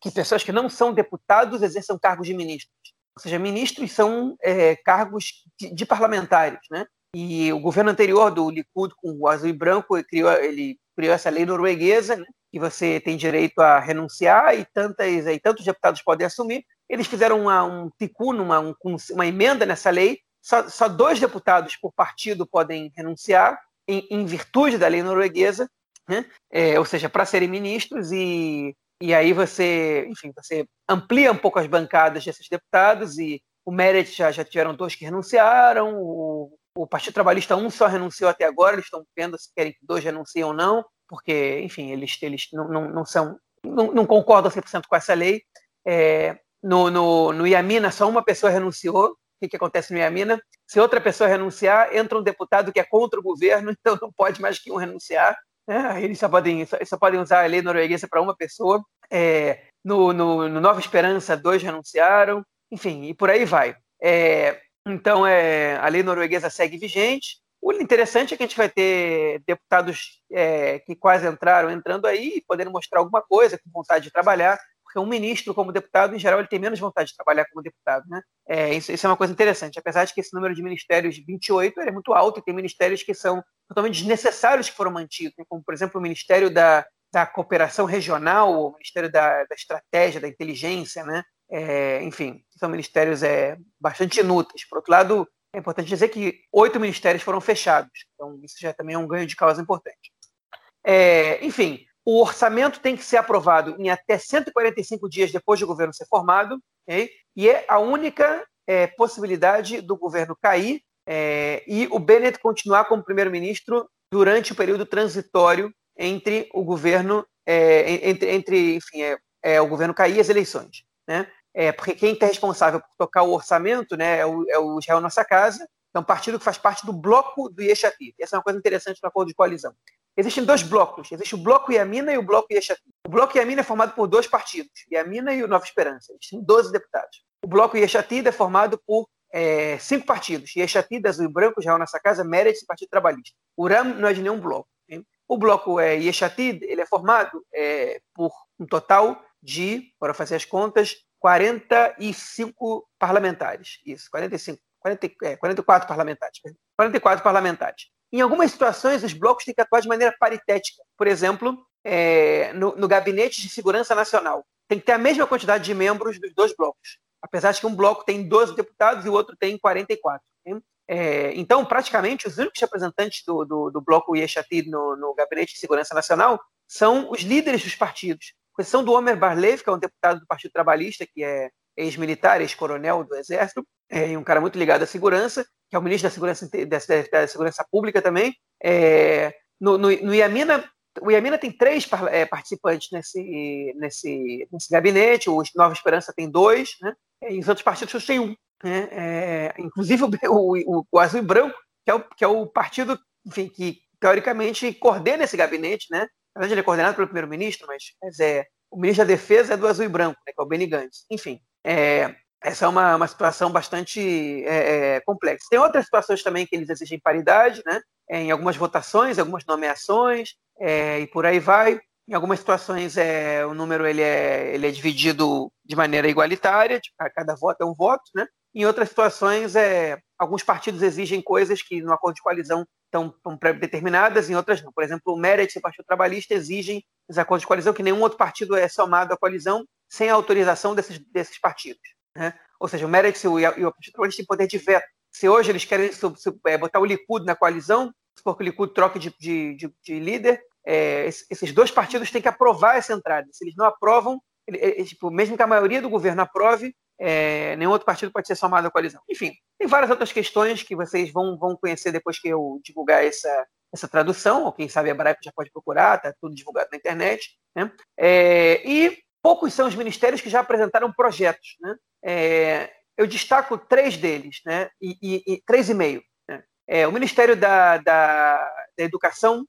que pessoas que não são deputados exerçam cargos de ministros. Ou seja, ministros são é, cargos de, de, parlamentares, né? E o governo anterior do Likud, com o azul e branco, ele criou, ele criou essa lei norueguesa, né? que você tem direito a renunciar e, tantas, e tantos deputados podem assumir. Eles fizeram uma, um tikkun, uma, um, uma emenda nessa lei, só, só dois deputados por partido podem renunciar, em, em virtude da lei norueguesa, né? é, ou seja, para serem ministros, e, e aí você, enfim, você amplia um pouco as bancadas desses deputados e o Meredith já, já tiveram dois que renunciaram, o, o Partido Trabalhista um só renunciou até agora, eles estão vendo se querem que dois renunciem ou não, porque, enfim, eles, eles não, não, não são, não, não concordam 100% com essa lei. É, no, no, no Iamina, só uma pessoa renunciou. O que, acontece no Iamina? Se outra pessoa renunciar, entra um deputado que é contra o governo, <laughs> então não pode mais que um renunciar. É, eles só podem, só, só, podem usar a lei norueguesa para uma pessoa. É, no, no, no, Nova Esperança, dois renunciaram. Enfim, e por aí vai. É, então, é, a lei norueguesa segue vigente. O interessante é que a gente vai ter deputados é, que quase entraram entrando aí, podendo mostrar alguma coisa, com vontade de trabalhar, porque um ministro, como deputado, em geral, ele tem menos vontade de trabalhar como deputado. Né? É, isso, isso, é uma coisa interessante. Apesar de que esse número de ministérios, 28, é muito alto, e tem ministérios que são totalmente desnecessários que foram mantidos, né? como, por exemplo, o Ministério da, da Cooperação Regional, o Ministério da, da Estratégia, da Inteligência, né? É, enfim, são ministérios é, bastante inúteis. Por outro lado, é importante dizer que oito ministérios foram fechados, então isso já também é um ganho de causa importante. É, enfim, o orçamento tem que ser aprovado em até 145 dias depois do governo ser formado, okay? e é a única é, possibilidade do governo cair é, e o Bennett continuar como primeiro-ministro durante o período transitório entre o governo, é, entre, entre, enfim, é, é, o governo cair e as eleições. Né? é, porque quem está responsável por tocar o orçamento né, é, o, é o Israel Nossa Casa, é um partido que faz parte do bloco do Yeshatit. Essa é uma coisa interessante no acordo de coalizão. Existem dois blocos. Existe o bloco Yamina e o bloco Yeshatit. O bloco Yamina é formado por dois partidos, Yamina e o Nova Esperança. Eles têm 12 deputados. O bloco Yeshatit é formado por é, cinco partidos. Yeshatit, Azul e Branco, Israel Nossa Casa, Meretz e Partido Trabalhista. O RAM não é de nenhum bloco. Hein? O bloco é, Yeshatit, ele é formado é, por um total de, para fazer as contas, 45 parlamentares. Isso, 45, 40, é, 44 parlamentares. 44 parlamentares. Em algumas situações, os blocos têm que atuar de maneira paritética. Por exemplo, é, no, no, Gabinete de Segurança Nacional. Tem que ter a mesma quantidade de membros dos dois blocos. Apesar de que um bloco tem 12 deputados e o outro tem 44. É, então, praticamente, os únicos representantes do, do, do bloco Yeshatid no, no Gabinete de Segurança Nacional são os líderes dos partidos com exceção do Homer Barlev, que é um deputado do Partido Trabalhista, que é ex-militar, ex-coronel do Exército, é, um cara muito ligado à segurança, que é o ministro da Segurança, da, da segurança Pública também. É, no, no, no Iamina, o Iamina tem três é, participantes nesse, nesse, nesse gabinete, o Nova Esperança tem dois, né? e os outros partidos têm um. Né? É, inclusive o, o, o, Azul e Branco, que é o, que é o partido enfim, que teoricamente coordena esse gabinete, né? Na verdade, ele é coordenado pelo primeiro-ministro, mas, mas é, o ministro da Defesa é do azul e branco, né, que é o Benny Gantz. Enfim, é, essa é uma, uma situação bastante é, é, complexa. Tem outras situações também que eles exigem paridade, né, é, em algumas votações, algumas nomeações, é, e por aí vai. Em algumas situações, é, o número ele é, ele é dividido de maneira igualitária, tipo, cada voto é um voto, né? Em outras situações, é, alguns partidos exigem coisas que no acordo de coalizão estão, estão pré-determinadas, em outras não. Por exemplo, o Meretz e o Partido Trabalhista exigem os acordos de coalizão que nenhum outro partido é somado à coalizão sem a autorização desses, desses partidos. Né? Ou seja, o Meretz e o, e o Partido Trabalhista têm poder de veto. Se hoje eles querem é, botar o Likud na coalizão, se for que o Likud troque de, de, de, de líder, é, esses dois partidos têm que aprovar essa entrada. Se eles não aprovam, ele, ele, tipo, mesmo que a maioria do governo aprove, é, nenhum outro partido pode ser somado à coalizão. Enfim, tem várias outras questões que vocês vão, vão conhecer depois que eu divulgar essa, essa tradução, ou quem sabe a Braico já pode procurar, está tudo divulgado na internet. Né? É, e poucos são os ministérios que já apresentaram projetos. Né? É, eu destaco três deles, né? e, e, e três e meio. Né? É, o Ministério da, da, da Educação,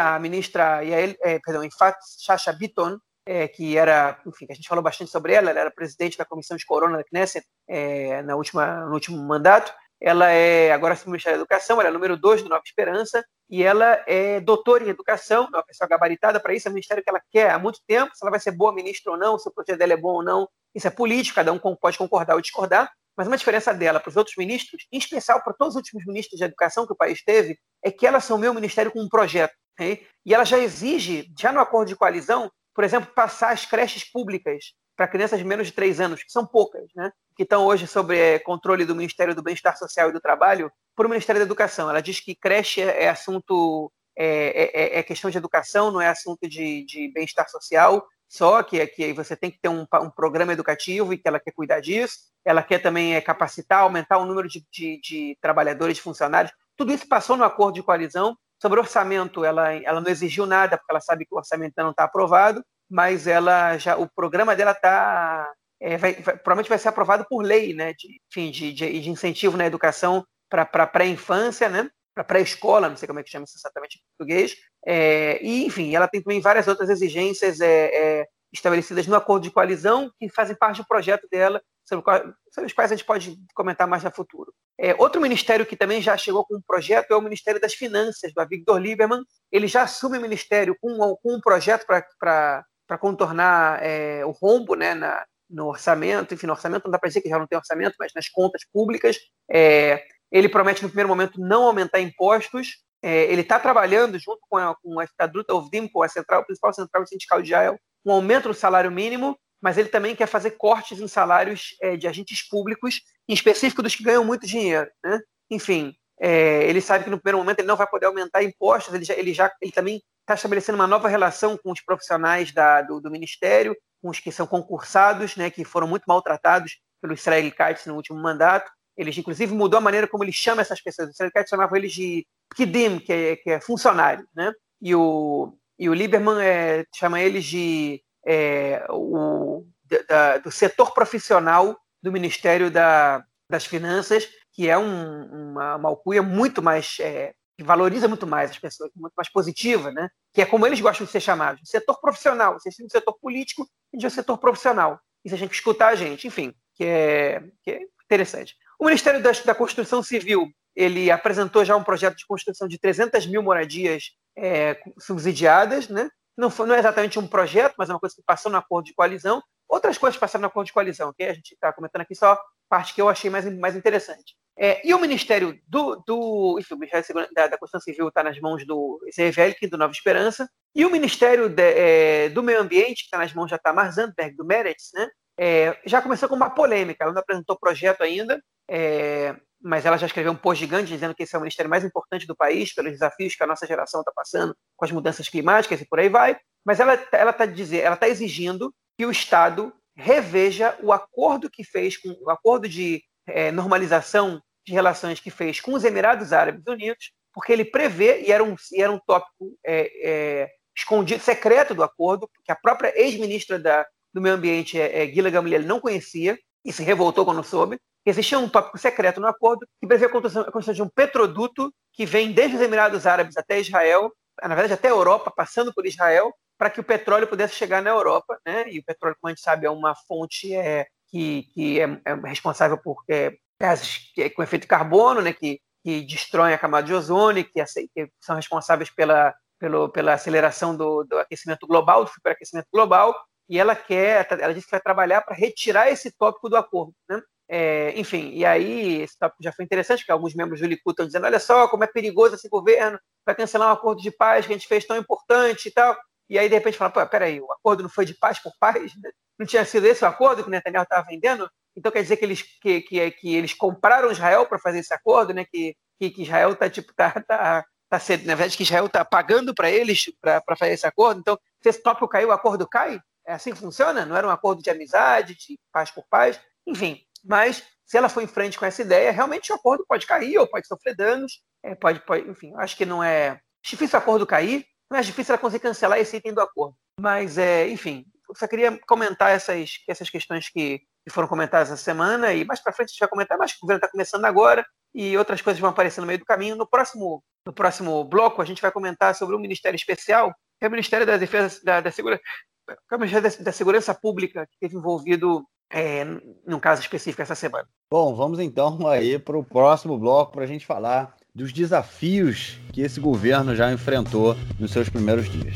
a ministra, é, perdão, Infat Chacha Bitton, é, que era, enfim, a gente falou bastante sobre ela, ela era presidente da comissão de Corona da Knesset é, na última, no último mandato. Ela é agora é Ministério da Educação, ela é número 2 do Nova Esperança, e ela é doutora em educação, é uma pessoa gabaritada para isso, é um ministério que ela quer há muito tempo, se ela vai ser boa ministra ou não, se o projeto dela é bom ou não, isso é político, cada um pode concordar ou discordar, mas uma diferença dela para os outros ministros, em especial para todos os últimos ministros de educação que o país teve, é que ela assumiu o ministério com um projeto. Okay? E ela já exige, já no acordo de coalizão, por exemplo, passar as creches públicas para crianças de menos de 3 anos, que são poucas, né? que estão hoje sob é, controle do Ministério do Bem-Estar Social e do Trabalho, por o Ministério da Educação. Ela diz que creche é, é assunto, é, é, é, é, questão de educação, não é assunto de, de bem-estar social, só, que, que você tem que ter um, um programa educativo e que ela quer cuidar disso. Ela quer também é, capacitar, aumentar o número de, de, de trabalhadores, de funcionários. Tudo isso passou no acordo de coalizão. Sobre orçamento, ela, ela não exigiu nada, porque ela sabe que o orçamento ainda não está aprovado, mas ela já o programa dela está é, vai, vai, provavelmente vai ser aprovado por lei, né, de, enfim, de, de, de incentivo na educação para pré-infância, né, para pré-escola, não sei como é que chama isso exatamente em português, é, e, enfim, ela tem também várias outras exigências é, é estabelecidas no acordo de coalizão que fazem parte do projeto dela, sobre, qual, sobre os quais a gente pode comentar mais no futuro. É, outro ministério que também já chegou com um projeto é o Ministério das Finanças, do Victor Lieberman. Ele já assume o ministério com, com um projeto para contornar é, o rombo né, na, no orçamento, enfim, no orçamento não dá para dizer que já não tem orçamento, mas nas contas públicas. É, ele promete, no primeiro momento, não aumentar impostos. É, ele está trabalhando junto com a, com a com a, central, principal central sindical de Israel, um aumento do salário mínimo, mas ele também quer fazer cortes em salários é, de agentes públicos, em específico dos que ganham muito dinheiro. Né? Enfim, é, ele sabe que no primeiro momento ele não vai poder aumentar impostos, ele, já, ele, já, ele também está estabelecendo uma nova relação com os profissionais da, do, do, Ministério, com os que são concursados, né, que foram muito maltratados pelo Israel Katz no último mandato. Eles, inclusive, mudou a maneira como ele chama essas pessoas. O Israel Katz chamava eles de Kidim, que é, que é funcionário, né? E o, e o Lieberman é, chama eles de é, o, da, do setor profissional do Ministério da, das Finanças, que é um, uma, uma alcunha muito mais é, que valoriza muito mais as pessoas, muito mais positiva, né? que é como eles gostam de ser chamados, setor profissional. Vocês têm um setor político e um setor profissional. E você tem que escutar a gente, enfim, que é, que é interessante. O Ministério da, da, Construção Civil ele apresentou já um projeto de construção de 300 mil moradias é, subsidiadas, né? Não, foi, não é exatamente um projeto, mas é uma coisa que passou no acordo de coalizão. Outras coisas passaram no acordo de coalizão, que a gente está comentando aqui só parte que eu achei mais, mais interessante. É, e o Ministério do, do enfim, Ministério da, da Constituição Civil está nas mãos do Zé do Nova Esperança, e o Ministério de, é, do Meio Ambiente, que está nas mãos já Tamar Zandberg, do Meretz, né, é, já começou com uma polêmica. Ela não apresentou projeto ainda, é, mas ela já escreveu um post gigante dizendo que esse é o ministério mais importante do país, pelos desafios que a nossa geração está passando com as mudanças climáticas e por aí vai. Mas ela está tá ela tá exigindo que o Estado reveja o acordo que fez com o acordo de é, normalização de relações que fez com os Emirados Árabes Unidos, porque ele prevê, e era um, e era um tópico é, é, escondido, secreto do acordo, que a própria ex-ministra do Meio Ambiente, é, é, Gila Gamliel, não conhecia, e se revoltou quando soube, existia um tópico secreto no acordo que prevê a construção, a construção de um petroduto que vem desde os Emirados Árabes até Israel, na verdade até a Europa, passando por Israel, para que o petróleo pudesse chegar na Europa, né? E o petróleo, como a gente sabe, é uma fonte é, que, que é, é responsável por é, gases com efeito carbono, né, que, que destroem a camada de ozônio, que, que são responsáveis pela, pelo, pela aceleração do, do aquecimento global, do superaquecimento global, e ela quer, ela disse que vai trabalhar para retirar esse tópico do acordo, né? É, enfim, e aí esse tópico já foi interessante, porque alguns membros do Likud estão dizendo, olha só como é perigoso esse governo, vai cancelar um acordo de paz que a gente fez tão importante e tal. E aí, de repente, fala, pô, peraí, o acordo não foi de paz por paz? <laughs> Não tinha sido esse o acordo que o Netanyahu estava vendendo? Então quer dizer que eles, que, que, que eles compraram Israel para fazer esse acordo, né? Que, que, que Israel está tipo tá, tá, tá sendo, na verdade que Israel está pagando para eles para fazer esse acordo. Então se esse tópico caiu, o acordo cai. É assim que funciona? Não era um acordo de amizade, de paz por paz, enfim. Mas se ela for em frente com essa ideia, realmente o acordo pode cair ou pode sofrer danos, é, pode, pode, enfim. Acho que não é difícil o acordo cair, não é difícil ela conseguir cancelar esse item do acordo. Mas, é, enfim, só queria comentar essas, essas questões que, que foram comentadas essa semana, e mais para frente a gente vai comentar, mas o governo está começando agora, e outras coisas vão aparecer no meio do caminho. No próximo, no próximo bloco, a gente vai comentar sobre um ministério especial, que é o Ministério da Defesa, da, da Segurança, é o Ministério da Segurança Pública, que esteve envolvido é, num caso específico essa semana. Bom, vamos então <laughs> aí para o próximo bloco para a gente falar dos desafios que esse governo já enfrentou nos seus primeiros dias.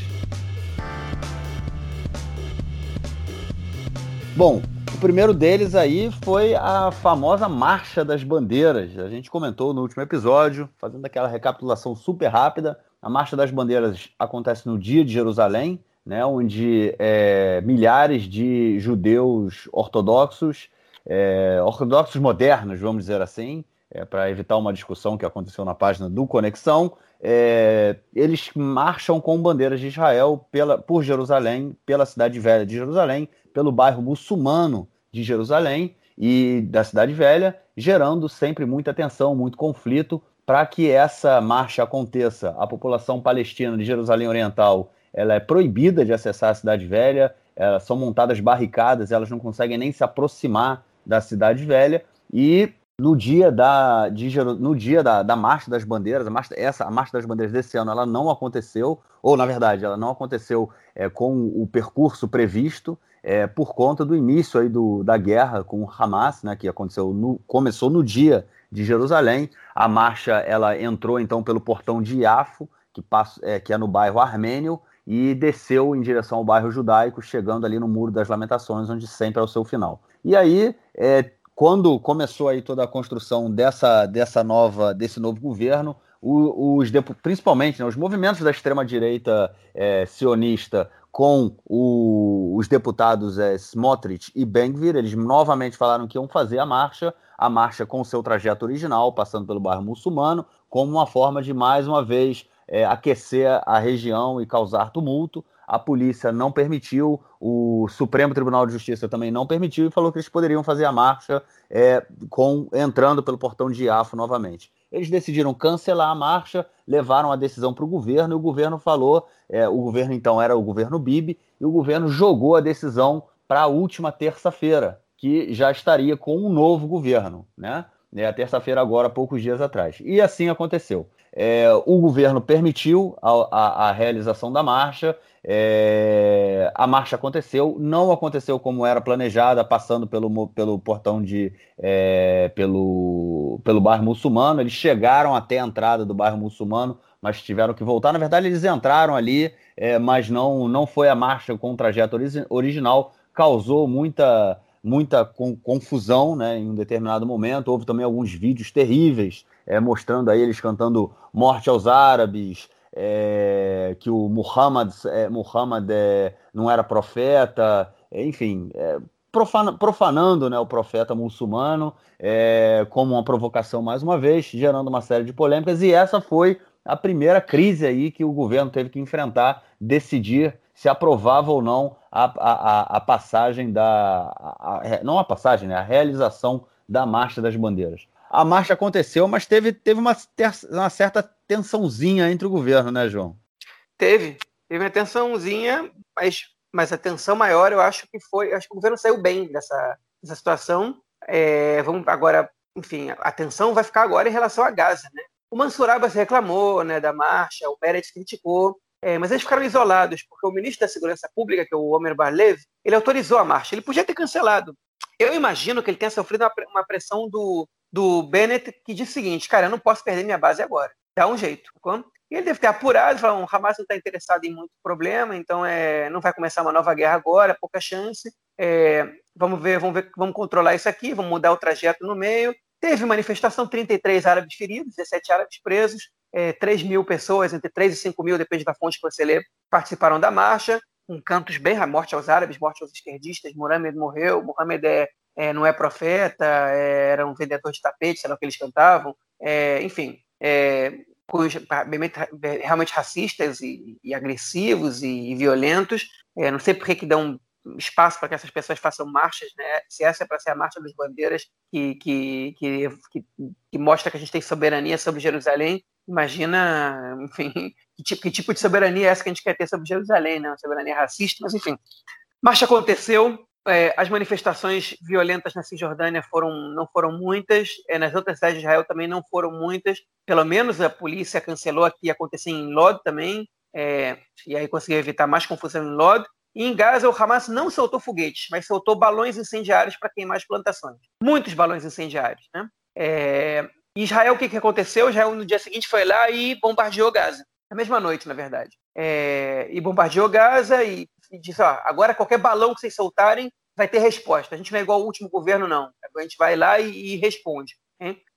Bom, o primeiro deles aí foi a famosa Marcha das Bandeiras. A gente comentou no último episódio, fazendo aquela recapitulação super rápida. A Marcha das Bandeiras acontece no dia de Jerusalém, né, onde é, milhares de judeus ortodoxos, é, ortodoxos modernos, vamos dizer assim, é, para evitar uma discussão que aconteceu na página do Conexão, é, eles marcham com bandeiras de Israel pela, por Jerusalém, pela cidade velha de Jerusalém, pelo bairro muçulmano de Jerusalém e da cidade velha, gerando sempre muita tensão, muito conflito. Para que essa marcha aconteça, a população palestina de Jerusalém Oriental ela é proibida de acessar a cidade velha, são montadas barricadas, elas não conseguem nem se aproximar da cidade velha e no dia da, de, no dia da, da marcha das bandeiras, a marcha, essa a marcha das bandeiras desse ano ela não aconteceu, ou na verdade ela não aconteceu é, com o percurso previsto é, por conta do início aí do, da guerra com Hamas, né, que aconteceu no, começou no dia de Jerusalém. A marcha ela entrou então pelo portão de Iafo, que, passa, é, que é no bairro armênio, e desceu em direção ao bairro judaico, chegando ali no Muro das Lamentações, onde sempre é o seu final. E aí é, quando começou aí toda a construção dessa, dessa nova, desse novo governo, os, principalmente né, os movimentos da extrema-direita é, sionista com o, os deputados é, Smotrich e Bengvir, eles novamente falaram que iam fazer a marcha, a marcha com seu trajeto original, passando pelo bairro muçulmano, como uma forma de, mais uma vez, é, aquecer a região e causar tumulto a polícia não permitiu, o Supremo Tribunal de Justiça também não permitiu e falou que eles poderiam fazer a marcha é, com entrando pelo portão de Iafo novamente. Eles decidiram cancelar a marcha, levaram a decisão para o governo e o governo falou, é, o governo então era o governo Bibi, e o governo jogou a decisão para a última terça-feira, que já estaria com um novo governo, né? É a terça-feira agora, poucos dias atrás. E assim aconteceu. É, o governo permitiu a, a, a realização da marcha é, a marcha aconteceu, não aconteceu como era planejada, passando pelo, pelo portão de. É, pelo, pelo bairro muçulmano. Eles chegaram até a entrada do bairro muçulmano, mas tiveram que voltar. Na verdade, eles entraram ali, é, mas não, não foi a marcha com o trajeto ori original, causou muita. Muita confusão né, em um determinado momento. Houve também alguns vídeos terríveis é, mostrando aí eles cantando morte aos árabes, é, que o Muhammad, é, Muhammad é, não era profeta, enfim, é, profana, profanando né, o profeta muçulmano é, como uma provocação mais uma vez, gerando uma série de polêmicas, e essa foi a primeira crise aí que o governo teve que enfrentar, decidir se aprovava ou não a, a, a passagem da. A, não a passagem, né, a realização da Marcha das Bandeiras a marcha aconteceu, mas teve, teve uma, uma certa tensãozinha entre o governo, né, João? Teve, teve uma tensãozinha, mas, mas a tensão maior eu acho que foi, acho que o governo saiu bem dessa, dessa situação. É, vamos agora, enfim, a tensão vai ficar agora em relação a Gaza, né? O Mansur Abbas reclamou, né, da marcha, o Pérez criticou, é, mas eles ficaram isolados, porque o ministro da Segurança Pública, que é o Omer Barlev, ele autorizou a marcha. Ele podia ter cancelado. Eu imagino que ele tenha sofrido uma pressão do, do Bennett que diz o seguinte, cara, eu não posso perder minha base agora. Dá um jeito. E ele deve ter apurado, falou, o Hamas não está interessado em muito problema, então é, não vai começar uma nova guerra agora, pouca chance. É, vamos ver, vamos ver, vamos controlar isso aqui, vamos mudar o trajeto no meio. Teve manifestação, 33 árabes feridos, 17 árabes presos, é, 3 mil pessoas, entre 3 e 5 mil, depende da fonte que você lê, participaram da marcha, com cantos bem, morte aos árabes, morte aos esquerdistas, Mohamed morreu, Mohamed é é, não é profeta, é, era um vendedor de tapete, sei lá o que eles cantavam, é, enfim, é, realmente racistas e, e agressivos e, e violentos. É, não sei por que dão espaço para que essas pessoas façam marchas, né? se essa é para ser a marcha das bandeiras que, que, que, que, que mostra que a gente tem soberania sobre Jerusalém, imagina, enfim, <laughs> que tipo, que tipo de soberania é essa que a gente quer ter sobre Jerusalém, né? Uma soberania racista, mas enfim. Marcha aconteceu, é, as manifestações violentas na Cisjordânia foram, não foram muitas, é, nas outras cidades de Israel também não foram muitas. Pelo menos a polícia cancelou aqui acontecer em Lod também, é, e aí conseguiu evitar mais confusão em Lod. E em Gaza, o Hamas não soltou foguetes, mas soltou balões incendiários para queimar as plantações. Muitos balões incendiários. Né? É, Israel, o que, que aconteceu? Israel, no dia seguinte, foi lá e bombardeou Gaza. Na mesma noite, na verdade. É, e bombardeou Gaza e e ó, agora qualquer balão que vocês soltarem vai ter resposta. A gente não é igual ao último governo, não. A gente vai lá e, e responde.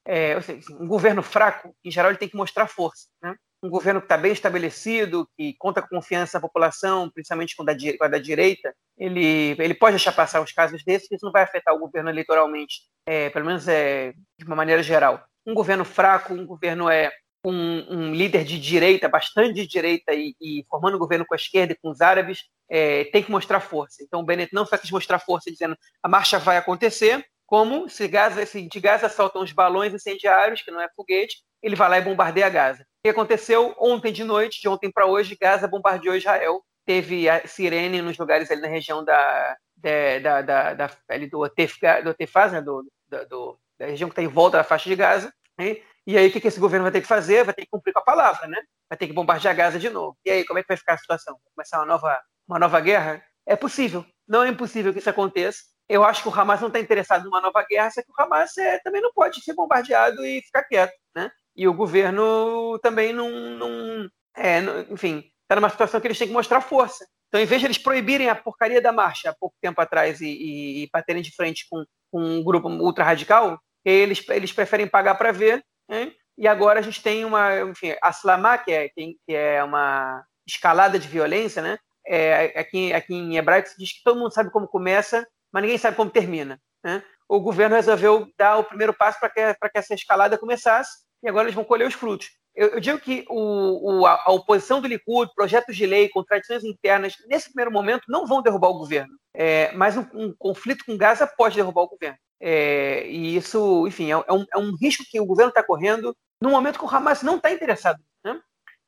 É, seja, um governo fraco, em geral, ele tem que mostrar força. Né? Um governo que está bem estabelecido, que conta com confiança na população, principalmente com a da, com a da direita, ele, ele pode deixar passar os casos desses, isso não vai afetar o governo eleitoralmente, é, pelo menos é, de uma maneira geral. um governo fraco, um governo é um, um líder de direita, bastante de direita, e, e, formando governo com a esquerda e com os árabes, é, tem que mostrar força. Então o Bennett não só quis mostrar força dizendo a marcha vai acontecer, como se, Gaza, se de Gaza saltam os balões incendiários, que não é foguete, ele vai lá e bombardeia Gaza. O que aconteceu ontem de noite, de ontem para hoje, Gaza bombardeou Israel. Teve a sirene nos lugares ali na região da, da, da, da, ali do Otefaz, né, do, do, da região que está em volta da faixa de Gaza. Né? E aí o que, esse governo vai ter que fazer? Vai ter que cumprir com a palavra, né? Vai ter que bombardear Gaza de novo. E aí, como é que vai ficar a situação? Vai começar uma nova, uma nova guerra? É possível. Não é impossível que isso aconteça. Eu acho que o Hamas não está interessado numa nova guerra, só que o Hamas é, também não pode ser bombardeado e ficar quieto, né? E o governo também não, não, é, enfim, está numa situação que eles têm que mostrar força. Então, em vez de eles proibirem a porcaria da marcha há pouco tempo atrás e, e, e baterem de frente com, com, um grupo ultra radical, eles, eles preferem pagar para ver. Né? E agora a gente tem uma, enfim, a Slamá, que é, que é uma escalada de violência, né? É, aqui, aqui em hebraico se diz que todo mundo sabe como começa, mas ninguém sabe como termina. Né? O governo resolveu dar o primeiro passo para que, que essa escalada começasse e agora eles vão colher os frutos. Eu, eu digo que o, o, a, oposição do Likud, projetos de lei, contradições internas, nesse primeiro momento não vão derrubar o governo. É, mas um, um, conflito com Gaza pode derrubar o governo. É, e isso, enfim, é, é, um, é, um, risco que o governo está correndo no momento que o Hamas não está interessado. Né?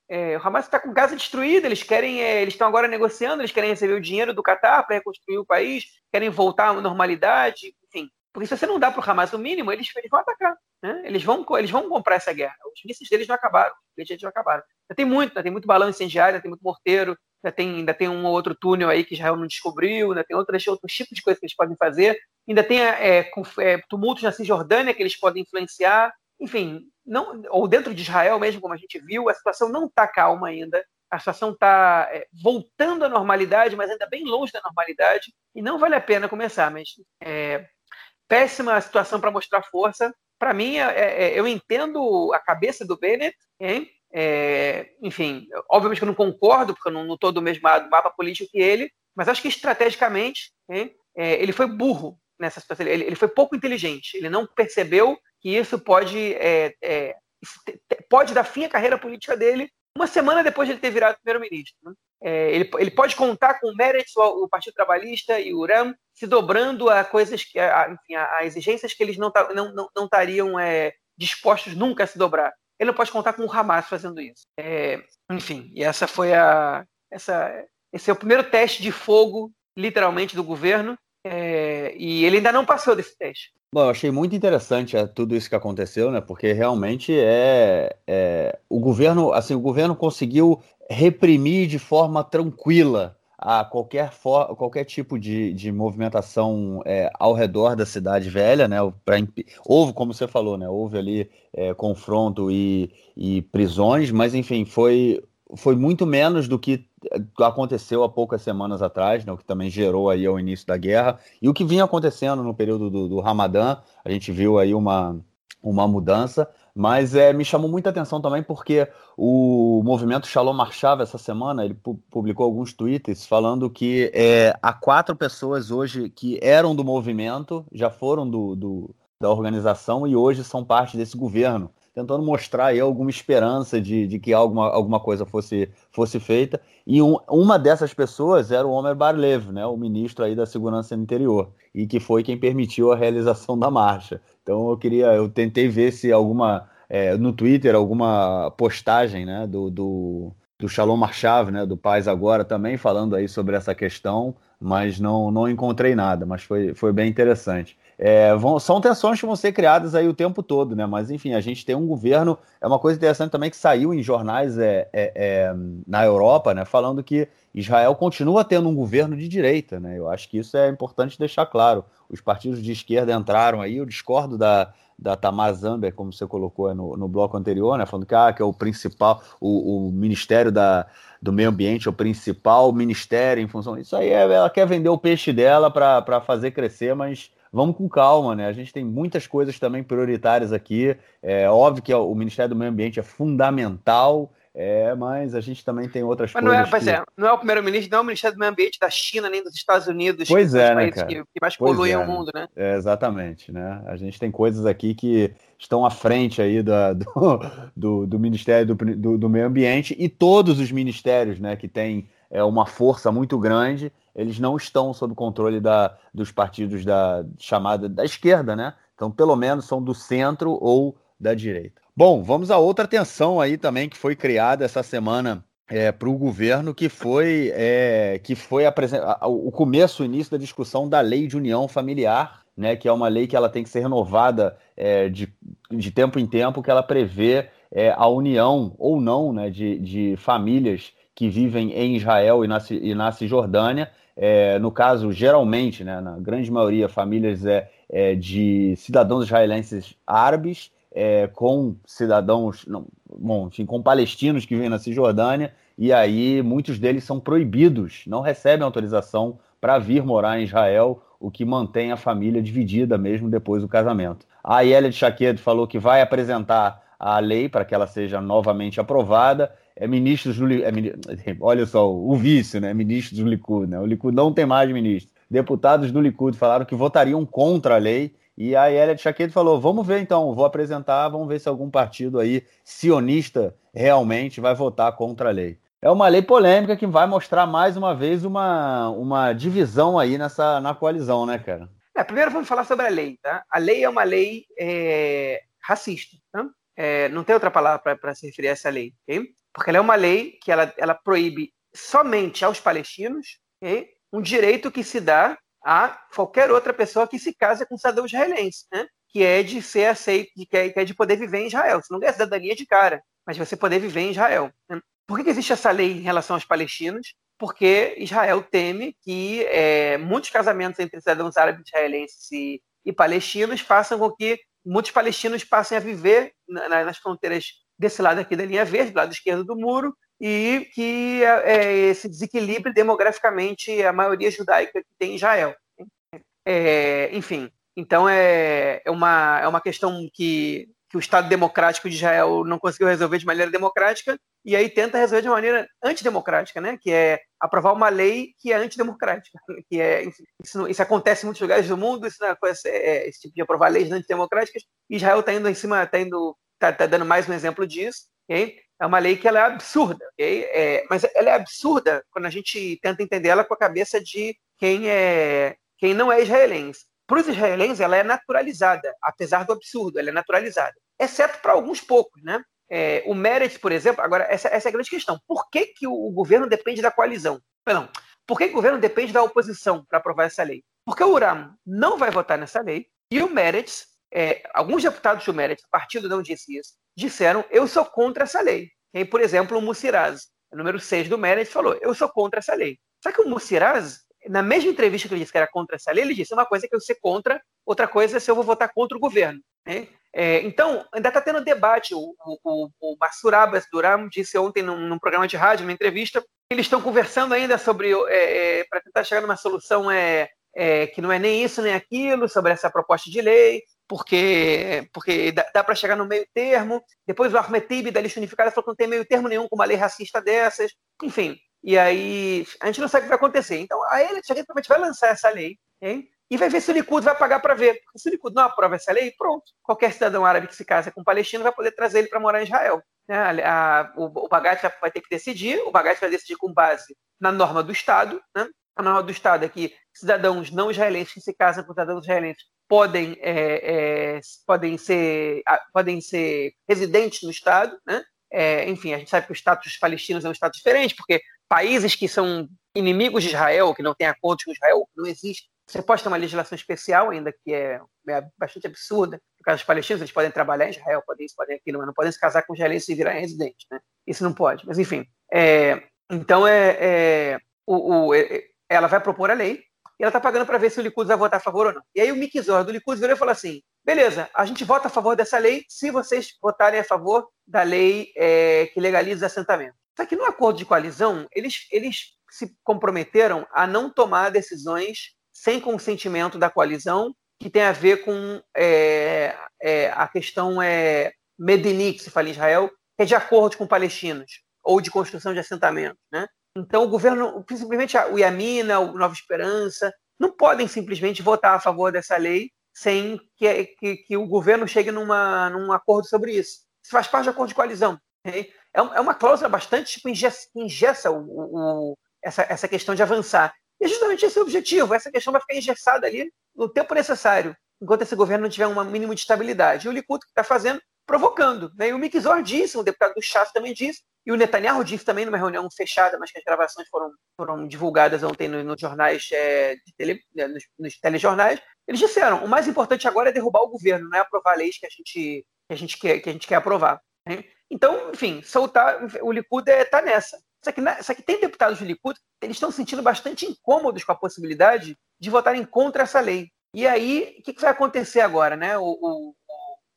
É, o Hamas está com Gaza destruída, eles querem, é, eles estão agora negociando, eles querem receber o dinheiro do Catar para reconstruir o país, querem voltar à normalidade, enfim. Porque se você não dá para o Hamas o mínimo, eles, eles vão atacar. Né? Eles, vão, eles vão comprar essa guerra. Os mísseis deles não acabaram, os foguetes já acabaram. Ainda tem muito, ainda tem muito balão incendiário, tem muito morteiro, ainda tem, ainda tem um ou outro túnel aí que Israel não descobriu, ainda tem outros, outros tipos de coisas que eles podem fazer. Ainda tem é, é, tumultos na Cisjordânia que eles podem influenciar. Enfim, não, ou dentro de Israel mesmo, como a gente viu, a situação não está calma ainda. A situação está é, voltando à normalidade, mas ainda bem longe da normalidade. E não vale a pena começar, mas é, péssima situação para mostrar força. Para mim, é, é, é, eu entendo a cabeça do Bennett, hein? É, enfim, obviamente que eu não concordo, porque eu não estou do mesmo mapa político que ele, mas acho que estrategicamente hein, é, ele foi burro nessa situação. Ele, ele, foi pouco inteligente. Ele não percebeu que isso pode, é, pode dar fim à carreira política dele uma semana depois de ele ter virado primeiro-ministro. Né? É, ele, ele, pode contar com o Meretz, o, Partido Trabalhista e o URAM se dobrando a coisas que, a, enfim, a, a exigências que eles não não, não, não estariam é, dispostos nunca a se dobrar. Ele não pode contar com o Hamas fazendo isso. É, enfim, e essa foi a essa esse é o primeiro teste de fogo, literalmente, do governo. É, e ele ainda não passou desse teste. Bom, eu achei muito interessante é, tudo isso que aconteceu, né? Porque realmente é, é, o governo, assim, o governo conseguiu reprimir de forma tranquila a qualquer, for, qualquer tipo de, de movimentação é, ao redor da cidade velha, né? Pra, houve, como você falou, né? Houve ali é, confronto e, e prisões, mas enfim, foi foi muito menos do que aconteceu há poucas semanas atrás, né, o que também gerou aí ao início da guerra, e o que vinha acontecendo no período do, do Ramadã, a gente viu aí uma, uma mudança, mas é, me chamou muita atenção também porque o movimento Shalom Marchava essa semana, ele pu publicou alguns tweets falando que é, há quatro pessoas hoje que eram do movimento, já foram do, do da organização e hoje são parte desse governo tentando mostrar aí alguma esperança de, de que alguma, alguma coisa fosse, fosse feita. E um, uma dessas pessoas era o Omer Barlev, né, o ministro aí da Segurança Interior, e que foi quem permitiu a realização da marcha. Então eu queria, eu tentei ver se alguma é, no Twitter alguma postagem, né, do, do, do Shalom Marchav, né, do Paz Agora também falando aí sobre essa questão, mas não, não encontrei nada, mas foi, foi bem interessante. É, vão, são tensões que vão ser criadas aí o tempo todo, né? Mas enfim, a gente tem um governo. É uma coisa interessante também que saiu em jornais é, é, é, na Europa, né? Falando que Israel continua tendo um governo de direita, né? Eu acho que isso é importante deixar claro. Os partidos de esquerda entraram aí, eu discordo da, da Tamar Zamber, como você colocou no, no bloco anterior, né? Falando que, ah, que é o principal, o, o Ministério da, do Meio Ambiente, é o principal ministério em função disso. aí é, ela quer vender o peixe dela para fazer crescer, mas vamos com calma, né? A gente tem muitas coisas também prioritárias aqui. É óbvio que o Ministério do Meio Ambiente é fundamental, É, mas a gente também tem outras mas coisas. Não é, que... é, não é o primeiro-ministro, não é o Ministério do Meio Ambiente da China, nem dos Estados Unidos, pois que é, né, cara? Que, que mais poluem é, o mundo, né? É, exatamente, né? A gente tem coisas aqui que estão à frente aí da, <laughs> do, do, do Ministério do, do, do, Meio Ambiente e todos os ministérios, né, que têm é, uma força muito grande, eles não estão sob controle da, dos partidos da chamada da esquerda, né? Então, pelo menos são do centro ou da direita. Bom, vamos a outra tensão aí também que foi criada essa semana é, para o governo, que foi, é, que foi o começo, o início da discussão da lei de união familiar, né, que é uma lei que ela tem que ser renovada é, de, de tempo em tempo, que ela prevê é, a união ou não né, de, de famílias que vivem em Israel e na, e na Cisjordânia. É, no caso, geralmente, né, na grande maioria, famílias é, é de cidadãos israelenses árabes é, com cidadãos, não, bom, enfim, com palestinos que vivem na Cisjordânia, e aí muitos deles são proibidos, não recebem autorização para vir morar em Israel, o que mantém a família dividida mesmo depois do casamento. A Elia de Chaquedo falou que vai apresentar a lei para que ela seja novamente aprovada. É ministros do é, olha só, o vício, né? Ministros do Likud, né? O Likud não tem mais ministro. Deputados do Likud falaram que votariam contra a lei e a Elia de Chaquedo falou: vamos ver então, vou apresentar, vamos ver se algum partido aí sionista realmente vai votar contra a lei. É uma lei polêmica que vai mostrar mais uma vez uma, uma divisão aí nessa na coalizão, né, cara? É, primeiro vamos falar sobre a lei, tá? A lei é uma lei é, racista, tá? É, não tem outra palavra para se referir a essa lei, ok? Porque ela é uma lei que ela, ela proíbe somente aos palestinos okay? um direito que se dá a qualquer outra pessoa que se casa com cidadão israelense, né? que é de ser aceito, que é, que é de poder viver em Israel. Você não ganha cidadania de cara, mas você poder viver em Israel. Né? Por que, que, existe essa lei em relação aos palestinos? Porque Israel teme que é, muitos casamentos entre cidadãos árabes israelenses e, e, palestinos façam com que muitos palestinos passem a viver na, nas fronteiras desse lado aqui da linha verde, do lado esquerdo do muro, e que é, esse desequilíbrio demograficamente a maioria judaica que tem em Israel. É, enfim, então é, é, uma, é uma questão que, que o Estado democrático de Israel não conseguiu resolver de maneira democrática e aí tenta resolver de maneira antidemocrática, né? que é aprovar uma lei que é antidemocrática. <laughs> Que é, enfim, isso, isso, acontece em muitos lugares do mundo, isso, é, esse tipo de aprovar leis antidemocráticas, Israel está indo em cima, está indo, tá, tá dando mais um exemplo disso. Okay? é uma lei que ela é absurda, okay? é, mas ela é absurda quando a gente tenta entender ela com a cabeça de quem é quem não é israelense. Para os israelenses, ela é naturalizada, apesar do absurdo, ela é naturalizada, exceto para alguns poucos, né? É, o Meretz, por exemplo, agora essa, essa, é a grande questão. Por que, que o, o governo depende da coalizão? Perdão, por que, que o governo depende da oposição para aprovar essa lei? Porque o Uram não vai votar nessa lei e o Meretz, é, alguns deputados do Meretz, partido não disse isso, disseram eu sou contra essa lei. E por exemplo, o Mussiraz, número 6 do Meredith, falou eu sou contra essa lei. Só que o Mussiraz, na mesma entrevista que ele disse que era contra essa lei, ele disse uma coisa é que eu ser contra, outra coisa é se eu vou votar contra o governo. Né? É, então, ainda está tendo debate. O, o, o Massurabas Duram disse ontem num, num, programa de rádio, numa entrevista, eles estão conversando ainda sobre, é, é, para tentar chegar numa solução é, é, que não é nem isso nem aquilo, sobre essa proposta de lei porque, porque dá, dá para chegar no meio termo. Depois o Ahmed da lista unificada, falou que não tem meio termo nenhum com uma lei racista dessas. Enfim, e aí a gente não sabe o que vai acontecer. Então a ele provavelmente vai lançar essa lei hein? e vai ver se o Likud vai pagar para ver. Se o Likud não aprova essa lei, pronto. Qualquer cidadão árabe que se casa com um palestino vai poder trazer ele para morar em Israel. Né? A, a, o, o Bagat vai ter que decidir, o Bagat vai decidir com base na norma do Estado. Né? Norma do Estado é que cidadãos não israelenses que se casam com cidadãos israelenses podem, é, é, podem, ser, podem ser residentes no Estado, né? É, enfim, a gente sabe que o status palestino é um status diferente, porque países que são inimigos de Israel, que não têm acordos com Israel, não existe. Você pode ter uma legislação especial, ainda que é, é bastante absurda. No caso dos palestinos, eles podem trabalhar em Israel, podem isso, podem aquilo, mas não podem se casar com israelenses e virar residentes. Né? Isso não pode. Mas, enfim. É, então, é, é o, o, é, ela vai propor a lei, e ela está pagando para ver se o Likud vai votar a favor ou não. E aí o Mick Zor do Likud virou e falou assim: beleza, a gente vota a favor dessa lei se vocês votarem a favor da lei é, que legaliza assentamento. Só que no acordo de coalizão, eles, eles se comprometeram a não tomar decisões sem consentimento da coalizão, que tem a ver com é, é, a questão é, Medini, que se fala em Israel, que é de acordo com palestinos. ou de construção de assentamentos. Né? Então, o governo, simplesmente o Iamina, o Nova Esperança, não podem simplesmente votar a favor dessa lei sem que, que, que o governo chegue numa, num acordo sobre isso. Isso faz parte do acordo de coalizão. Okay? É, é uma cláusula bastante tipo, ingessa, o, o, essa, essa questão de avançar. E é justamente esse o objetivo. Essa questão vai ficar engessada ali no tempo necessário, enquanto esse governo não tiver um mínimo de estabilidade. E o Likud que está fazendo, provocando. Né? E o Mick Zor disse, o deputado do Chas também disse, e o Netanyahu disse também numa reunião fechada, mas que as gravações foram, foram divulgadas ontem nos, nos jornais, é, tele, né, nos, nos, telejornais. Eles disseram: o mais importante agora é derrubar o governo, não é aprovar leis que a gente, que a gente, quer, que a gente quer aprovar. Né? Então, enfim, soltar o Likud está é, nessa. Só que, só que tem deputados do Likud, eles estão se sentindo bastante incômodos com a possibilidade de votarem contra essa lei. E aí, o que, que vai acontecer agora? Né? O, o,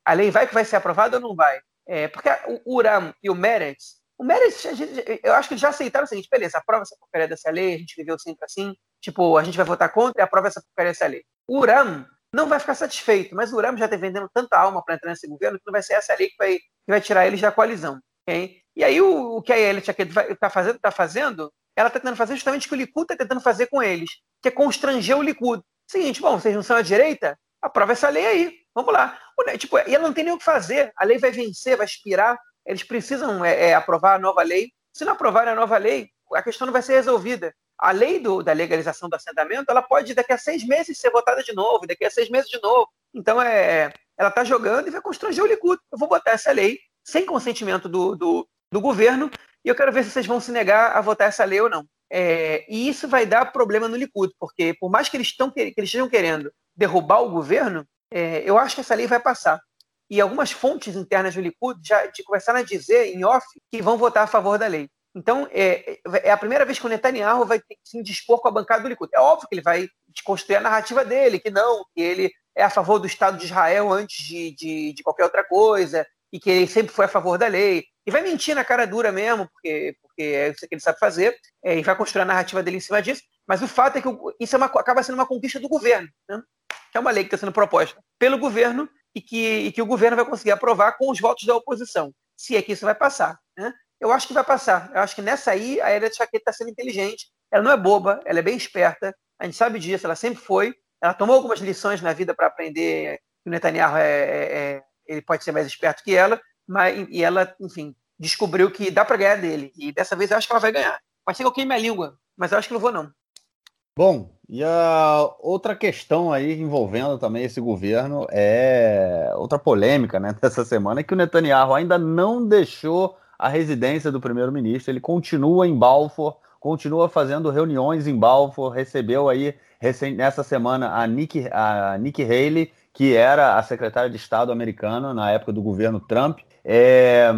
a lei vai que vai ser aprovada ou não vai? É, porque o Uram e o Meretz o Meredith, eu acho que já aceitaram o seguinte: beleza, aprova essa porcaria dessa lei, a gente viveu sempre assim, tipo, a gente vai votar contra e aprova essa porcaria dessa lei. O Uram não vai ficar satisfeito, mas o Uram já está vendendo tanta alma para entrar nesse governo que não vai ser essa lei que vai, que vai tirar eles da coalizão. Okay? E aí o, o que a Elliot está fazendo, tá fazendo, ela está tentando fazer justamente o que o Likud está tentando fazer com eles, que é constranger o Likud. Seguinte, bom, vocês não são a direita? Aprova essa lei aí, vamos lá. Tipo, e ela não tem nem o que fazer, a lei vai vencer, vai expirar, eles precisam é, é, aprovar a nova lei. Se não aprovarem a nova lei, a questão não vai ser resolvida. A lei do, da legalização do assentamento, ela pode daqui a seis meses ser votada de novo, daqui a seis meses de novo. Então, é, ela está jogando e vai constranger o Likud. Eu vou botar essa lei sem consentimento do, do, do, governo e eu quero ver se vocês vão se negar a votar essa lei ou não. É, e isso vai dar problema no Likud, porque por mais que eles, tão, que eles estejam querendo derrubar o governo, é, eu acho que essa lei vai passar e algumas fontes internas do Likud já começaram a dizer em off que vão votar a favor da lei. Então, é, é a primeira vez que o Netanyahu vai se dispor com a bancada do Likud. É óbvio que ele vai desconstruir a narrativa dele, que não, que ele é a favor do Estado de Israel antes de, de, de qualquer outra coisa, e que ele sempre foi a favor da lei. E vai mentir na cara dura mesmo, porque, porque é isso que ele sabe fazer, é, e vai construir a narrativa dele em cima disso. Mas o fato é que isso é uma, acaba sendo uma conquista do governo, né? Que é uma lei que está sendo proposta pelo governo e que, e que o governo vai conseguir aprovar com os votos da oposição, se é que isso vai passar. Né? Eu acho que vai passar. Eu acho que nessa aí a Elia Chaqueta está sendo inteligente. Ela não é boba, ela é bem esperta. A gente sabe disso, ela sempre foi. Ela tomou algumas lições na vida para aprender que o Netanyahu é, é, é, ele pode ser mais esperto que ela, mas e ela, enfim, descobriu que dá para ganhar dele. E dessa vez eu acho que ela vai ganhar. Pode ser que eu queime a língua, mas eu acho que não vou não. Bom, e a outra questão aí envolvendo também esse governo é outra polêmica né, <laughs> dessa semana, é que o Netanyahu ainda não deixou a residência do primeiro-ministro, ele continua em Balfour, continua fazendo reuniões em Balfour, recebeu aí nessa semana a Nikki, a Nikki Haley, que era a secretária de Estado americana na época do governo Trump. É,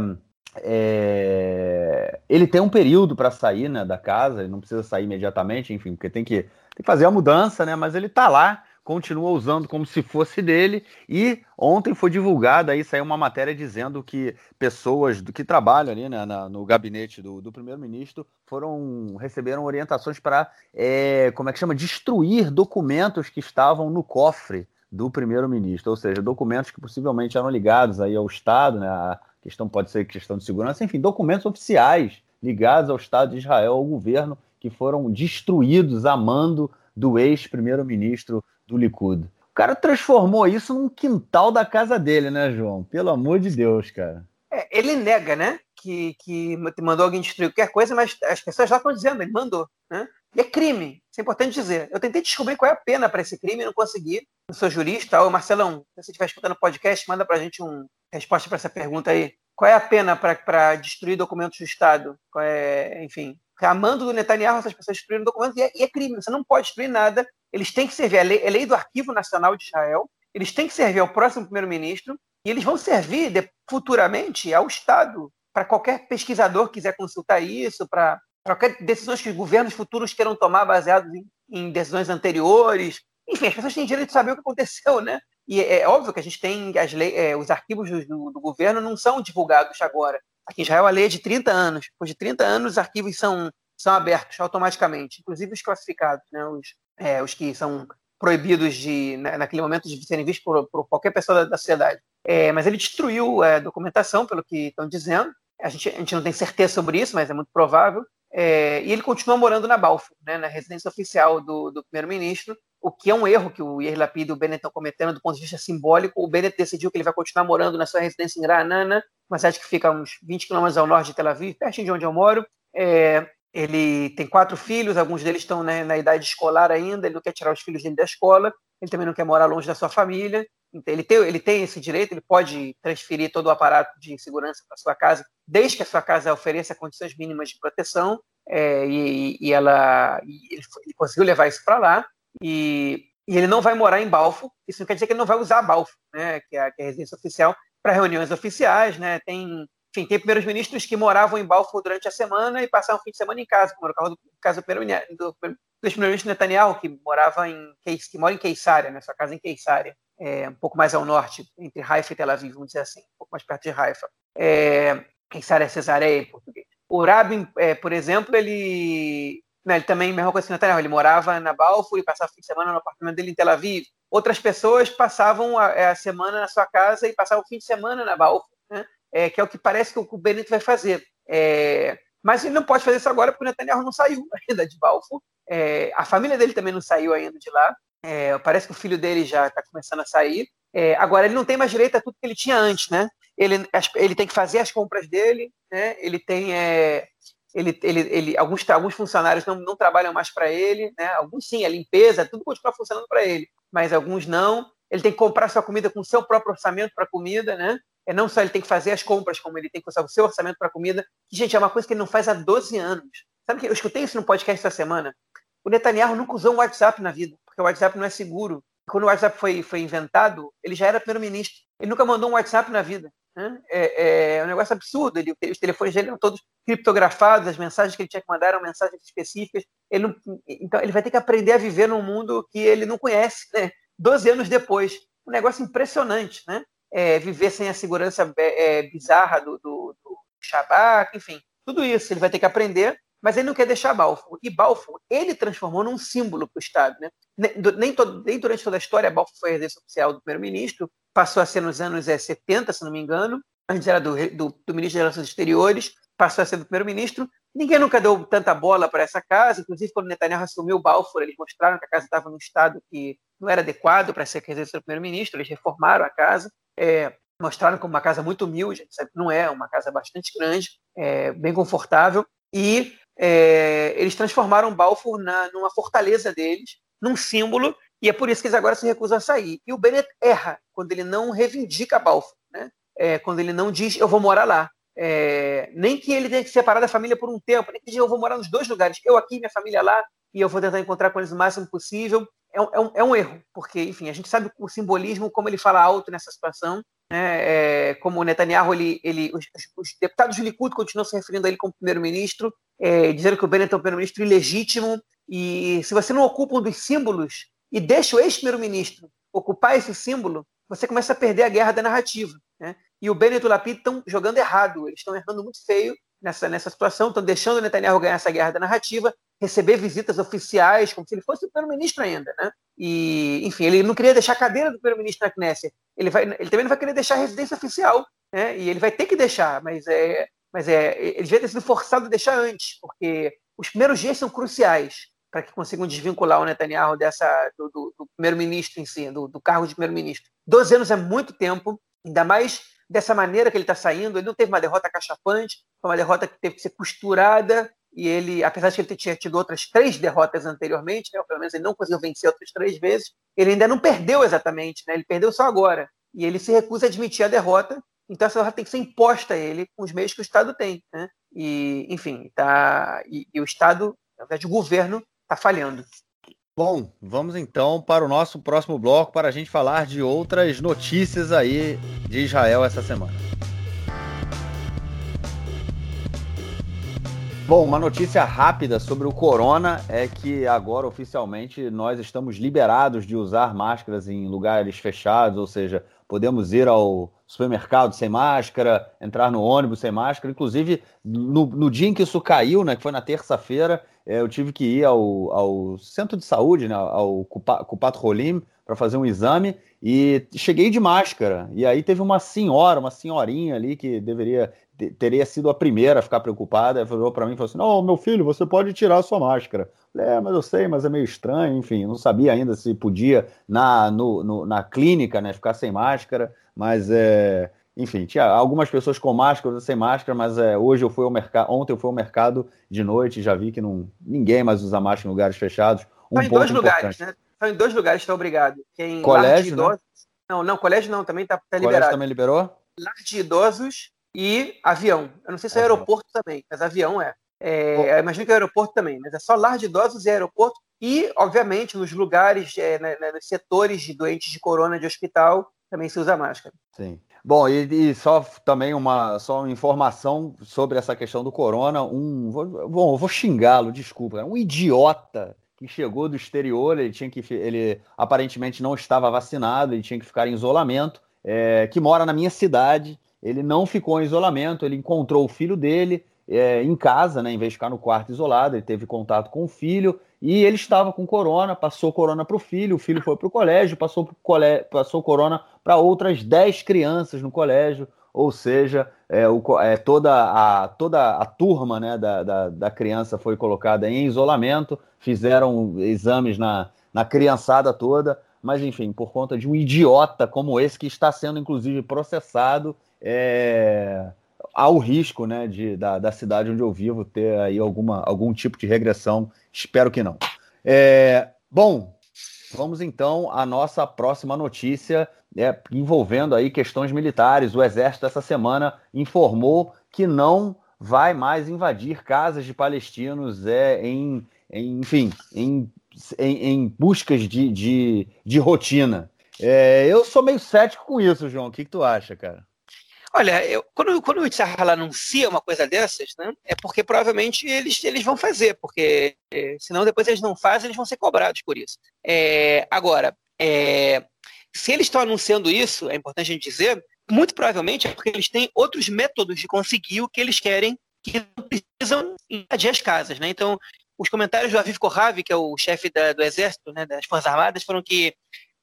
é, ele tem um período para sair né, da casa, ele não precisa sair imediatamente, enfim, porque tem que, tem que fazer a mudança, né? Mas ele está lá, continua usando como se fosse dele. E ontem foi divulgada aí, saiu uma matéria dizendo que pessoas do que trabalham ali né, na, no gabinete do, do primeiro-ministro foram receberam orientações para, é, como é que chama, destruir documentos que estavam no cofre do primeiro-ministro, ou seja, documentos que possivelmente eram ligados aí ao Estado, né, a, questão pode ser questão de segurança, enfim, documentos oficiais ligados ao Estado de Israel, ao governo, que foram destruídos a mando do ex-primeiro-ministro do Likud. O cara transformou isso num quintal da casa dele, né, João? Pelo amor de Deus, cara. É, ele nega, né? Que, que mandou alguém destruir qualquer coisa, mas as pessoas já estão dizendo, ele mandou. Né? E é crime, isso é importante dizer. Eu tentei descobrir qual é a pena para esse crime não consegui. Eu sou jurista. Ô, Marcelão, se você estiver escutando o podcast, manda para a gente uma resposta para essa pergunta aí. Qual é a pena para destruir documentos do Estado? É, enfim, a mando do Netanyahu, essas pessoas destruíram documentos e é, e é, crime. Você não pode destruir nada. Eles têm que servir a lei, a lei do Arquivo Nacional de Israel. Eles têm que servir ao próximo primeiro-ministro e eles vão servir de, futuramente ao Estado para qualquer pesquisador que quiser consultar isso, para qualquer decisões que governos futuros queiram tomar baseados em, em, decisões anteriores. Enfim, as pessoas têm direito de saber o que aconteceu, né? E é, é óbvio que a gente tem as leis, é, os arquivos do, do, governo não são divulgados agora. Aqui em Israel a lei é de 30 anos. Depois de 30 anos, os arquivos são, são abertos automaticamente, inclusive os classificados, né? os, é, os que são proibidos de, né, naquele momento de serem vistos por, por qualquer pessoa da, da sociedade. É, mas ele destruiu a é, documentação, pelo que estão dizendo, a gente, a gente não tem certeza sobre isso, mas é muito provável. É, e ele continua morando na Balfour, né, na residência oficial do, do primeiro-ministro, o que é um erro que o Yair Lapid e o Bennett estão cometendo do ponto de vista simbólico. O Bennett decidiu que ele vai continuar morando na sua residência em Granana, uma cidade que fica uns 20 quilômetros ao norte de Tel Aviv, pertinho de onde eu moro. É, ele tem quatro filhos, alguns deles estão né, na idade escolar ainda, ele não quer tirar os filhos dele da escola, ele também não quer morar longe da sua família, ele tem, ele tem esse direito, ele pode transferir todo o aparato de segurança para sua casa, desde que a sua casa ofereça condições mínimas de proteção, é, e, e, ela, e ele, ele, conseguiu levar isso para lá, e, e, ele não vai morar em Balfo, isso não quer dizer que ele não vai usar Balfo, né, que, é que é a residência oficial, para reuniões oficiais, né, tem enfim, tem primeiros ministros que moravam em Balfour durante a semana e passavam o fim de semana em casa, como no caso do, caso do primeiro-ministro Netanyahu, que morava em que mora em Keisária, né, sua casa em Keisária, é, um pouco mais ao norte, entre Haifa e Tel Aviv, vamos dizer assim, um pouco mais perto de Haifa. É, Keisária é Cesareia em português. O Rabin, é, por exemplo, ele, né, ele também, mesma coisa que Netanyahu, ele morava na Balfour e passava o fim de semana no apartamento dele em Tel Aviv. Outras pessoas passavam a, é, a semana na sua casa e passavam o fim de semana na Balfour, né? é, que é o que parece que o Bennett vai fazer. É, mas ele não pode fazer isso agora porque o Netanyahu não saiu <laughs> ainda de Balfour. É, a família dele também não saiu ainda de lá. É, parece que o filho dele já está começando a sair. É, agora, ele não tem mais direito a tudo que ele tinha antes, né? Ele, ele tem que fazer as compras dele, né? Ele tem. É, ele, ele, ele, alguns, alguns funcionários não, não trabalham mais para ele, né? Alguns sim, a limpeza, tudo continua funcionando para ele, mas alguns não. Ele tem que comprar sua comida com o seu próprio orçamento para comida, né? É não só ele tem que fazer as compras, como ele tem que usar o seu orçamento para comida. Que, gente, é uma coisa que ele não faz há 12 anos. Sabe que eu escutei isso no podcast essa semana? O Netanyahu nunca usou um WhatsApp na vida, porque o WhatsApp não é seguro. Quando o WhatsApp foi, foi inventado, ele já era primeiro-ministro. Ele nunca mandou um WhatsApp na vida. Né? É, é, um negócio absurdo. Ele, os telefones dele eram todos criptografados, as mensagens que ele tinha que mandar eram mensagens específicas. Ele não, então, ele vai ter que aprender a viver num mundo que ele não conhece, né? 12 anos depois. Um negócio impressionante, né? é, viver sem a segurança é, bizarra do, do, do Shabak, enfim, tudo isso ele vai ter que aprender, mas ele não quer deixar Balfour. E Balfour, ele transformou num símbolo para o Estado. Né? Nem, todo, nem, durante toda a história, Balfour foi a residência oficial do primeiro-ministro, passou a ser nos anos é, 70, se não me engano, antes era do, do, do ministro das Relações Exteriores, passou a ser do primeiro-ministro. Ninguém nunca deu tanta bola para essa casa, inclusive quando Netanyahu assumiu Balfour, eles mostraram que a casa estava num estado que não era adequado para ser residência do primeiro-ministro, eles reformaram a casa é, mostraram como uma casa muito humilde, não é uma casa bastante grande, é, bem confortável, e é, eles transformaram Balfour na, numa fortaleza deles, num símbolo, e é por isso que eles agora se recusam a sair. E o Bennett erra quando ele não reivindica Balfour, né? É, quando ele não diz eu vou morar lá. É, nem que ele tenha que separar da família por um tempo, nem que diga eu vou morar nos dois lugares, eu aqui, minha família lá, e eu vou tentar encontrar com eles o máximo possível é, é, um, é um erro, porque, enfim, a gente sabe o simbolismo, como ele fala alto nessa situação, né, é, como Netanyahu, ele, ele, os, os, deputados do Likud continuam se referindo a ele como primeiro-ministro, é, dizendo que o Bennett é um primeiro-ministro ilegítimo, e se você não ocupa um dos símbolos e deixa o ex-primeiro-ministro ocupar esse símbolo, você começa a perder a guerra da narrativa. Né? E o Bennett e o Lapid estão jogando errado, eles estão errando muito feio nessa, nessa situação, estão deixando o Netanyahu ganhar essa guerra da narrativa, receber visitas oficiais, como se ele fosse o primeiro-ministro ainda, né? E, enfim, ele não queria deixar a cadeira do primeiro-ministro na Knesset. Ele, vai, ele também não vai querer deixar a residência oficial, né? E ele vai ter que deixar, mas é, mas é, ele devia ter sido forçado a deixar antes, porque os primeiros dias são cruciais para que consigam desvincular o Netanyahu dessa do, do, do primeiro-ministro em si, do, do cargo de primeiro-ministro. Doze anos é muito tempo, ainda mais dessa maneira que ele está saindo. Ele não teve uma derrota cachapante, foi uma derrota que teve que ser costurada e ele, apesar de ele ter tido outras três derrotas anteriormente, né, pelo menos ele não conseguiu vencer outras três vezes, ele ainda não perdeu exatamente, né, ele perdeu só agora. E ele se recusa a admitir a derrota, então essa derrota tem que ser imposta a ele com os meios que o Estado tem. Né? E, enfim, tá, e, e o Estado, na verdade, o governo está falhando. Bom, vamos então para o nosso próximo bloco para a gente falar de outras notícias aí de Israel essa semana. Bom, uma notícia rápida sobre o corona é que agora oficialmente nós estamos liberados de usar máscaras em lugares fechados, ou seja, podemos ir ao supermercado sem máscara, entrar no ônibus sem máscara. Inclusive, no, no dia em que isso caiu, né, que foi na terça-feira, é, eu tive que ir ao, ao centro de saúde, né, ao Cupat Rolim, para fazer um exame e cheguei de máscara. E aí teve uma senhora, uma senhorinha ali que deveria teria sido a primeira a ficar preocupada. Falou para mim, falou assim, não, meu filho, você pode tirar a sua máscara. Falei, é, mas eu sei, mas é meio estranho, enfim, não sabia ainda se podia na, no, no, na clínica, né, ficar sem máscara, mas é, enfim, tinha algumas pessoas com máscara, sem máscara, mas é, hoje eu fui ao mercado, ontem eu fui ao mercado de noite já vi que não, ninguém mais usa máscara em lugares fechados. Um São em dois lugares, né? São em dois lugares, está obrigado. Quem colégio, né? Não, não, colégio não, também está tá liberado. Colégio também liberou? Lar de idosos e avião. Eu não sei se é aeroporto também, mas avião é. é imagino que é aeroporto também, mas é só lar de idosos e aeroporto. E, obviamente, nos lugares, é, né, né, nos setores de doentes de corona de hospital, também se usa máscara. Sim. Bom, e, e, só também uma, só uma informação sobre essa questão do corona. Um, vou, bom, eu vou xingá-lo, desculpa. Um idiota que chegou do exterior, ele tinha que, ele aparentemente não estava vacinado, ele tinha que ficar em isolamento, é, que mora na minha cidade. Ele não ficou em isolamento, ele encontrou o filho dele é, em casa, né, em vez de ficar no quarto isolado, ele teve contato com o filho e ele estava com corona, passou corona para o filho, o filho foi para o colégio, passou, pro passou corona para outras 10 crianças no colégio, ou seja, é, o, é, toda, a, toda a turma né, da, da, da, criança foi colocada em isolamento, fizeram exames na, na criançada toda, mas enfim, por conta de um idiota como esse, que está sendo inclusive processado, é, há o risco né, de, da, da cidade onde eu vivo ter aí alguma, algum tipo de regressão Espero que não. É, bom, vamos então à nossa próxima notícia é, envolvendo aí questões militares. O Exército essa semana informou que não vai mais invadir casas de palestinos é, em, em enfim, em, em, em buscas de, de, de rotina. É, eu sou meio cético com isso, João. O que, que tu acha, cara? Olha, eu, quando, quando o Itzhak anuncia uma coisa dessas, né, é porque provavelmente eles, eles vão fazer, porque é, senão depois eles não fazem, eles vão ser cobrados por isso. É, agora, é, se eles estão anunciando isso, é importante a gente dizer, muito provavelmente é porque eles têm outros métodos de conseguir o que eles querem, que não precisam invadir as casas. Né? Então, os comentários do Aviv Kohavi, que é o chefe da, do Exército, né, das Forças Armadas, foram que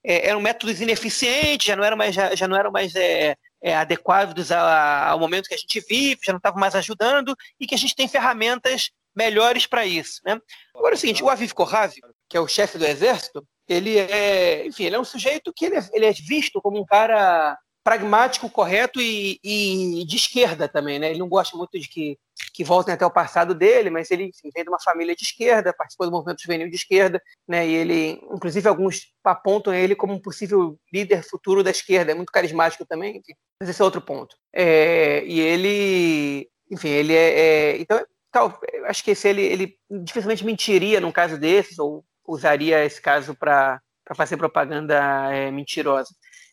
é, eram métodos ineficientes, já não eram mais, já, já não eram mais é, é, adequados ao momento que a gente vive, já não estavam mais ajudando e que a gente tem ferramentas melhores para isso. Né? Agora é o seguinte, o Aviv Kohavi, que é o chefe do exército, ele é, enfim, ele é um sujeito que ele é, ele é visto como um cara pragmático, correto e, e, de esquerda também, né? Ele não gosta muito de que, que voltem até o passado dele, mas ele enfim, vem de uma família de esquerda, participou do movimento juvenil de esquerda, né? E ele, inclusive, alguns apontam ele como um possível líder futuro da esquerda. É muito carismático também, enfim, mas esse é outro ponto. É, e ele, enfim, ele é, é então, tal, acho que esse ele, ele dificilmente mentiria num caso desses ou usaria esse caso para fazer propaganda é, mentirosa.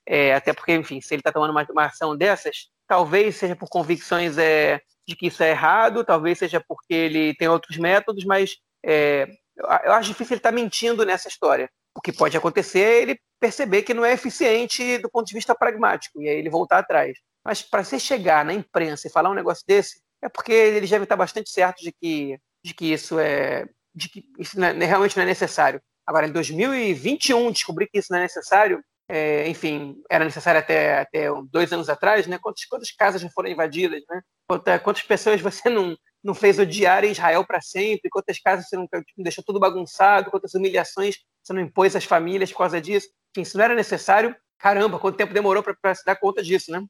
É, até porque, enfim, se ele está tomando uma, uma, ação dessas, talvez seja por convicções é, de que isso é errado, talvez seja porque ele tem outros métodos, mas é, eu acho difícil ele estar tá mentindo nessa história. O que pode acontecer é ele perceber que não é eficiente do ponto de vista pragmático, e aí ele voltar atrás. Mas para você chegar na imprensa e falar um negócio desse, é porque ele já está bastante certo de que, de que isso é. de que isso não é, realmente não é necessário. Agora, em 2021, descobrir que isso não é necessário, é, enfim, era necessário até, até dois anos atrás, né? Quantas, quantas casas já foram invadidas, né? Quantas, pessoas você não, não fez odiar Israel para sempre? Quantas casas você não tipo, deixou tudo bagunçado? Quantas humilhações você não impôs às famílias por causa disso? Enfim, se não era necessário, caramba, quanto tempo demorou para se dar conta disso, né?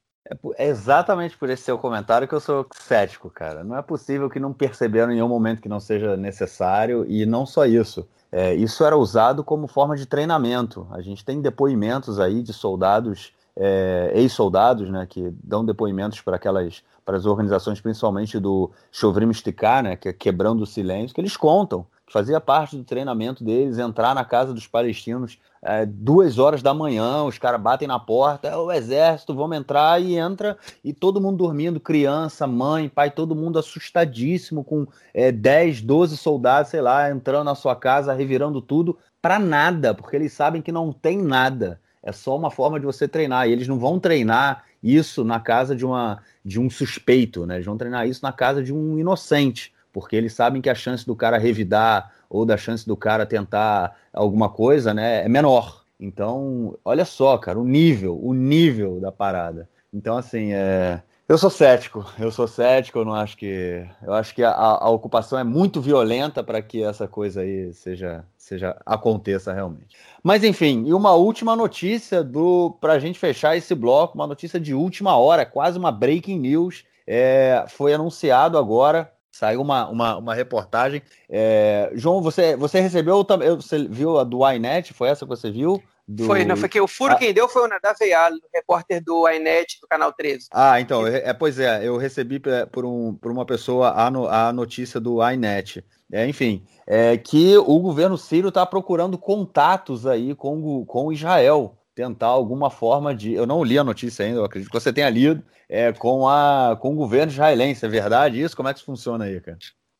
É exatamente por esse seu comentário que eu sou cético, cara. Não é possível que não perceberam em nenhum momento que não seja necessário, e não só isso. É, isso era usado como forma de treinamento. A gente tem depoimentos aí de soldados, é, ex-soldados, né, que dão depoimentos para aquelas para as organizações, principalmente do Chovrim Sticar, né, que é quebrando o silêncio, que eles contam fazia parte do treinamento deles entrar na casa dos palestinos é, duas horas da manhã, os caras batem na porta, é o exército, vamos entrar e entra, e todo mundo dormindo, criança, mãe, pai, todo mundo assustadíssimo, com é, 10, 12 soldados, sei lá, entrando na sua casa, revirando tudo, para nada, porque eles sabem que não tem nada. É só uma forma de você treinar. E eles não vão treinar isso na casa de, uma, de um suspeito, né? Eles vão treinar isso na casa de um inocente porque eles sabem que a chance do cara revidar ou da chance do cara tentar alguma coisa, né, é menor. Então, olha só, cara, o nível, o nível da parada. Então, assim, é, Eu sou cético, eu sou cético, eu não acho que. Eu acho que a, a ocupação é muito violenta para que essa coisa aí seja, seja aconteça realmente. Mas enfim, e uma última notícia do para a gente fechar esse bloco, uma notícia de última hora, quase uma breaking news. É, foi anunciado agora, saiu uma, uma, uma reportagem. É, João, você, você recebeu, você viu a do iNet? Foi essa que você viu? Do... Foi, não, foi que o furo ah. quem deu foi o Nadav Eyal, repórter do iNet, do Canal 13. Ah, então, é, pois é, eu recebi por, um, por uma pessoa a, no, a notícia do iNet. É, enfim, é que o governo sírio está procurando contatos aí com, com Israel, tentar alguma forma de. Eu não li a notícia ainda, eu acredito que você tenha lido, é, com, a, com o governo israelense. É verdade isso? Como é que isso funciona aí, cara?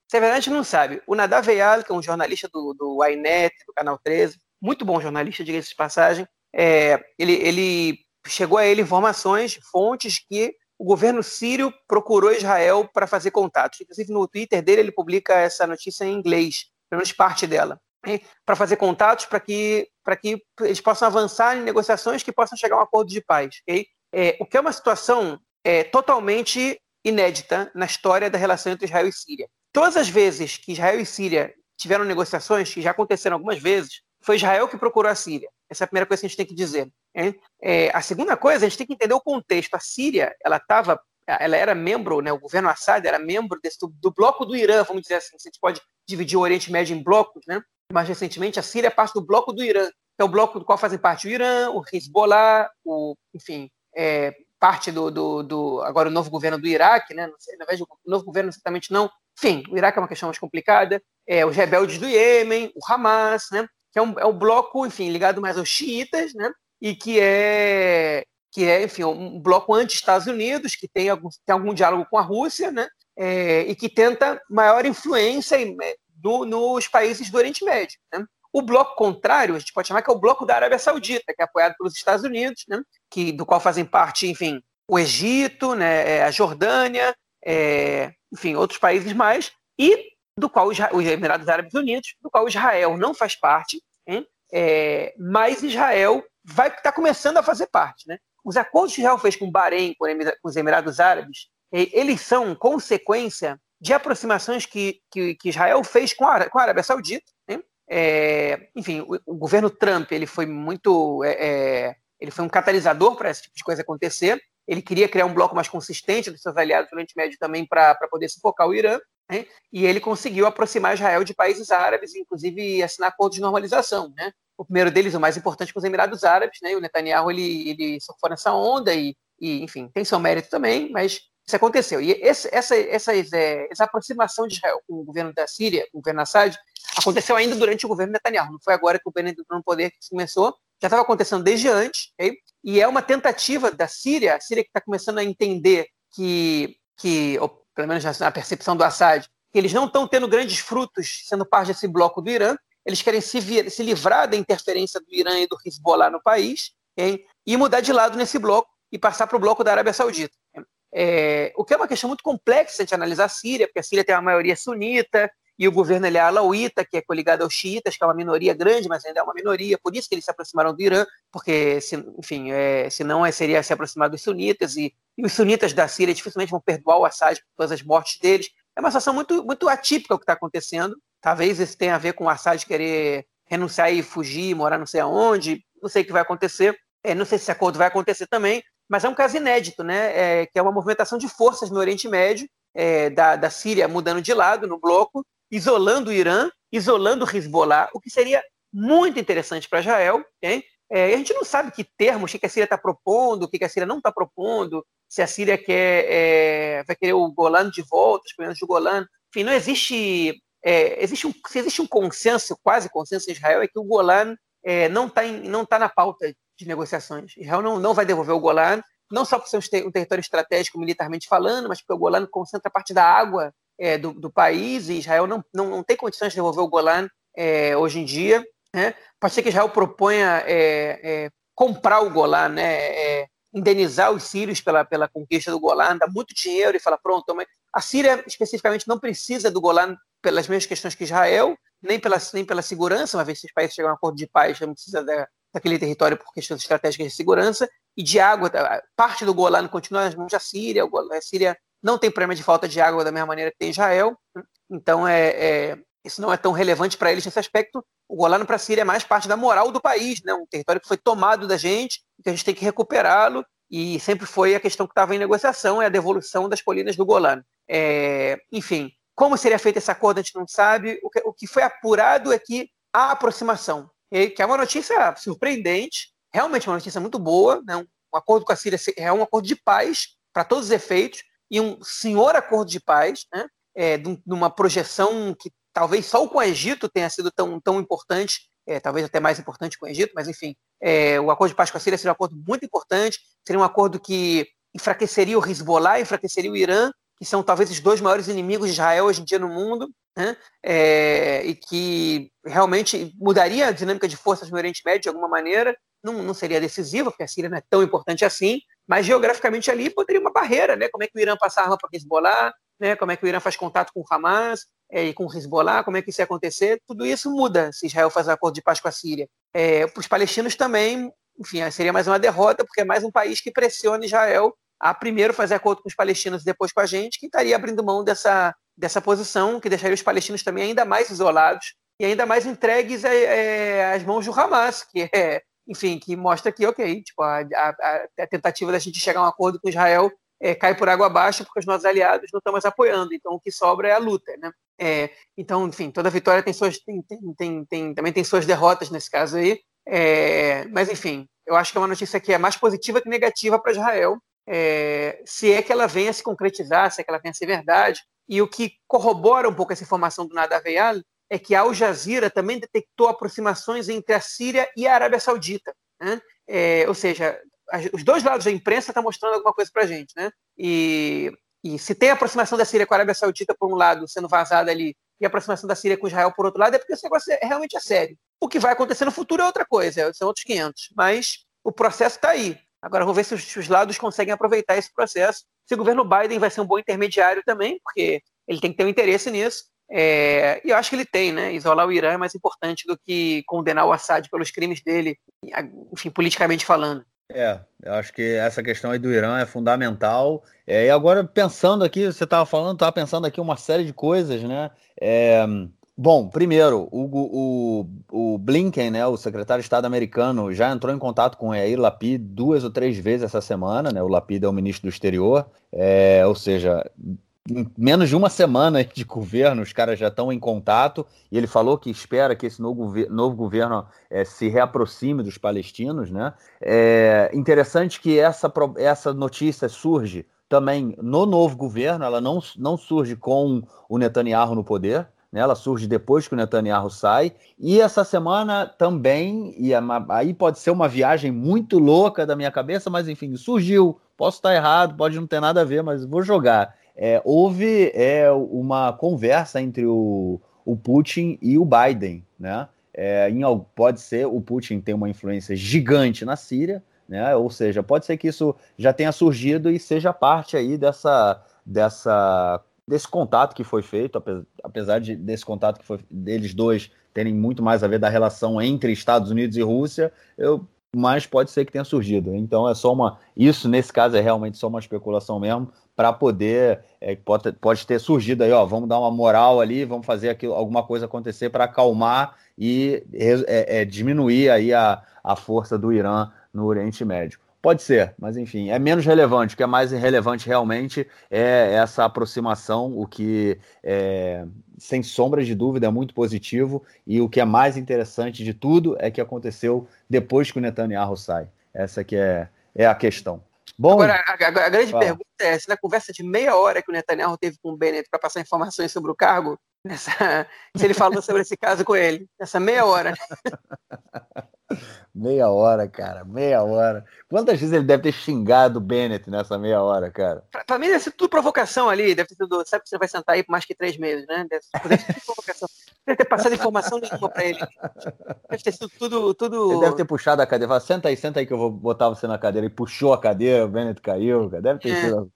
Se é verdade, a gente não sabe. O Nadav Eyal, que é um jornalista do, do iNet, do Canal 13, muito bom jornalista, diga-se de passagem, é, ele, ele chegou a ele informações, fontes que o governo sírio procurou Israel para fazer contatos. Inclusive no Twitter dele ele publica essa notícia em inglês, pelo menos parte dela, para fazer contatos para que, que eles possam avançar em negociações que possam chegar a um acordo de paz. Okay? É, o que é uma situação é, totalmente inédita na história da relação entre Israel e Síria. Todas as vezes que Israel e Síria tiveram negociações, que já aconteceram algumas vezes, foi Israel que procurou a Síria. Essa é a primeira coisa que a gente tem que dizer. É, a segunda coisa, a gente tem que entender o contexto. A Síria, ela estava, ela era membro, né, o governo Assad era membro desse, do, do, bloco do Irã, vamos dizer assim. A gente pode dividir o Oriente Médio em blocos, né? Mais recentemente, a Síria parte do bloco do Irã, que é o bloco do qual fazem parte o Irã, o Hezbollah, o, enfim, é, parte do, do, do, agora o novo governo do Iraque, né? Sei, na verdade, o novo governo exatamente não. Enfim, o Iraque é uma questão mais complicada. É, os rebeldes do Iêmen, o Hamas, né? que é um, é um bloco, enfim, ligado mais aos xiitas, né? E que é, que é enfim, um bloco anti-Estados Unidos, que tem algum, tem algum diálogo com a Rússia, né? É, e que tenta maior influência no, nos países do Oriente Médio. Né? O bloco contrário, a gente pode chamar que é o bloco da Arábia Saudita, que é apoiado pelos Estados Unidos, né? que, do qual fazem parte, enfim, o Egito, né? É, a Jordânia, é, enfim, outros países mais, e do qual os Emirados Árabes Unidos, do qual Israel não faz parte, hein? É, mas Israel vai estar tá começando a fazer parte. Né? Os acordos que Israel fez com o Bahrein, com os Emirados Árabes, eles são consequência de aproximações que, que, que Israel fez com a, com a Arábia Saudita. Né? É, enfim, o, o, governo Trump ele foi muito, é, é ele foi um catalisador para esse tipo de coisa acontecer. Ele queria criar um bloco mais consistente dos seus aliados do Oriente Médio também para poder sufocar o Irã. Né? E ele conseguiu aproximar Israel de países árabes, inclusive assinar acordos de normalização. Né? O primeiro deles, o mais importante, com os Emirados Árabes. Né? E o Netanyahu ele, ele surfou nessa onda e, e, enfim, tem seu mérito também, mas isso aconteceu. E esse, essa, é, essa aproximação de Israel com o governo da Síria, com o governo Assad, aconteceu ainda durante o governo Netanyahu. Não foi agora que o governo entrou no poder que começou, já estava acontecendo desde antes. Okay? E é uma tentativa da Síria, a Síria que está começando a entender que, que pelo menos na percepção do Assad, que eles não estão tendo grandes frutos sendo parte desse bloco do Irã, eles querem se, vir, se livrar da interferência do Irã e do Hezbollah no país hein, e mudar de lado nesse bloco e passar para o bloco da Arábia Saudita. É, o que é uma questão muito complexa de analisar a Síria, porque a Síria tem uma maioria sunita, e o governo ele é alauíta, que é coligado aos xiitas, que é uma minoria grande, mas ainda é uma minoria, por isso que eles se aproximaram do Irã, porque, se, enfim, é, senão é, seria se aproximar dos sunitas, e, e, os sunitas da Síria dificilmente vão perdoar o Assad por todas as mortes deles. É uma situação muito, muito atípica o que está acontecendo. Talvez isso tenha a ver com o Assad querer renunciar e fugir, morar não sei aonde, não sei o que vai acontecer, é, não sei se esse acordo vai acontecer também, mas é um caso inédito, né? É, que é uma movimentação de forças no Oriente Médio, é, da, da Síria mudando de lado no bloco, isolando o Irã, isolando o Hezbollah, o que seria muito interessante para Israel. Hein? É, a gente não sabe que termos que a Síria está propondo, o que a Síria não está propondo, se a Síria quer, é, vai querer o Golan de volta, os problemas do Golan. Enfim, não existe. É, existe um, se existe um consenso, quase consenso em Israel, é que o Golan é, não está tá na pauta de negociações. Israel não, não vai devolver o Golan, não só por ser um território estratégico militarmente falando, mas porque o Golan concentra parte da água é, do, do, país, e Israel não, não, não, tem condições de devolver o Golan é, hoje em dia. Né? Pode ser que Israel proponha é, é comprar o Golan, né? É, indenizar os sírios pela, pela conquista do Golan, dá muito dinheiro e fala, pronto, mas a Síria especificamente não precisa do Golan pelas mesmas questões que Israel, nem pela, nem pela segurança, uma vez que os países chegam a um acordo de paz, não precisa da, daquele território por questões estratégicas de segurança, e de água. Tá, parte do Golano continua nas mãos da Síria, a Síria não tem problema de falta de água da mesma maneira que tem Israel, então é, é isso não é tão relevante para eles nesse aspecto. O Golano para a Síria é mais parte da moral do país, né? um território que foi tomado da gente, que a gente tem que recuperá-lo, e sempre foi a questão que estava em negociação, é a devolução das colinas do Golano. É, enfim, como seria feito esse acordo, a gente não sabe. O que, o que foi apurado é que a aproximação, que é uma notícia surpreendente, realmente uma notícia muito boa, né? um, acordo com a Síria é um acordo de paz para todos os efeitos, e um senhor acordo de paz, né? é, de uma projeção que talvez só com o Egito tenha sido tão, tão importante, é, talvez até mais importante com o Egito, mas enfim, é, o acordo de paz com a Síria seria um acordo muito importante, seria um acordo que enfraqueceria o Hezbollah, enfraqueceria o Irã, que são talvez os dois maiores inimigos de Israel hoje em dia no mundo, né? É, e que realmente mudaria a dinâmica de forças no Oriente Médio de alguma maneira, não, não seria decisiva, porque a Síria não é tão importante assim, mas geograficamente ali poderia uma barreira, né? Como é que o Irã passa arma para o Hezbollah, né? como é que o Irã faz contato com o Hamas, é, e com o Hezbollah, como é que isso ia acontecer, tudo isso muda se Israel faz acordo de paz com a Síria. É, Para os palestinos também, enfim, seria mais uma derrota, porque é mais um país que pressiona Israel a primeiro fazer acordo com os palestinos e depois com a gente, que estaria abrindo mão dessa, dessa posição, que deixaria os palestinos também ainda mais isolados e ainda mais entregues é, às mãos do Hamas, que é, enfim, que mostra que, ok, tipo, a, a, a tentativa da gente chegar a um acordo com Israel é, cai por água abaixo porque os nossos aliados não estão mais apoiando. Então o que sobra é a luta, né? É, então, enfim, toda vitória tem suas, tem, tem, tem, também tem suas derrotas nesse caso aí. É, mas enfim, eu acho que é uma notícia que é mais positiva que negativa para Israel, é, se é que ela venha se concretizar, se é que ela venha a ser verdade. E o que corrobora um pouco essa informação do Nadav é que a Al Jazeera também detectou aproximações entre a Síria e a Arábia Saudita. Né? É, ou seja, os dois lados da imprensa estão mostrando alguma coisa para a gente, né? E, e se tem a aproximação da Síria com a Arábia Saudita por um lado sendo vazada ali e a aproximação da Síria com Israel por outro lado é porque esse negócio é, realmente é sério. O que vai acontecer no futuro é outra coisa, são outros 500. Mas o processo está aí. Agora vamos ver se os, se os lados conseguem aproveitar esse processo. Se o governo Biden vai ser um bom intermediário também, porque ele tem que ter um interesse nisso. É, e eu acho que ele tem, né? Isolar o Irã é mais importante do que condenar o Assad pelos crimes dele, enfim, politicamente falando. É, eu acho que essa questão aí do Irã é fundamental. É, e agora, pensando aqui, você estava falando, estava pensando aqui uma série de coisas, né? É, bom, primeiro, o, o, o, Blinken, né, o secretário de Estado americano, já entrou em contato com o Yair Lapid duas ou três vezes essa semana, né? O Lapid é o ministro do exterior, é, ou seja, em menos de uma semana de governo, os caras já estão em contato, e ele falou que espera que esse novo, novo governo é, se reaproxime dos palestinos. Né? É interessante que essa, essa notícia surge também no novo governo, ela não, não surge com o Netanyahu no poder, né? ela surge depois que o Netanyahu sai, e essa semana também, e é aí pode ser uma viagem muito louca da minha cabeça, mas enfim, surgiu, posso estar errado, pode não ter nada a ver, mas vou jogar é, houve é, uma conversa entre o, o Putin e o Biden, né? É, em, pode ser o Putin tem uma influência gigante na Síria, né? Ou seja, pode ser que isso já tenha surgido e seja parte aí dessa, dessa desse contato que foi feito, apesar de desse contato que foi deles dois terem muito mais a ver da relação entre Estados Unidos e Rússia, eu mas pode ser que tenha surgido. Então é só uma. Isso, nesse caso, é realmente só uma especulação mesmo, para poder. É, pode, pode ter surgido aí, ó, vamos dar uma moral ali, vamos fazer aquilo, alguma coisa acontecer para acalmar e é, é, diminuir aí a, a força do Irã no Oriente Médio. Pode ser, mas enfim, é menos relevante. O que é mais relevante realmente é essa aproximação, o que é, sem sombra de dúvida, é muito positivo. E o que é mais interessante de tudo é que aconteceu depois que o Netanyahu sai. Essa que é, é a questão. Bom, Agora, a, a, grande fala. pergunta é: se na conversa de meia hora que o Netanyahu teve com o Bennett para passar informações sobre o cargo, nessa, se ele falou sobre esse caso com ele, nessa meia hora. <laughs> Meia hora, cara, meia hora. Quantas vezes ele deve ter xingado o Bennett nessa meia hora, cara? Pra, pra mim deve ser tudo provocação ali, deve ter sido, sabe que você vai sentar aí por mais que três meses, né? Deve, deve ter provocação. Deve ter passado informação nenhuma pra ele. Deve ter sido tudo, tudo... Ele deve ter puxado a cadeira, falou, senta aí, senta aí que eu vou botar você na cadeira. E puxou a cadeira, o Bennett caiu, cara. Deve ter é. sido...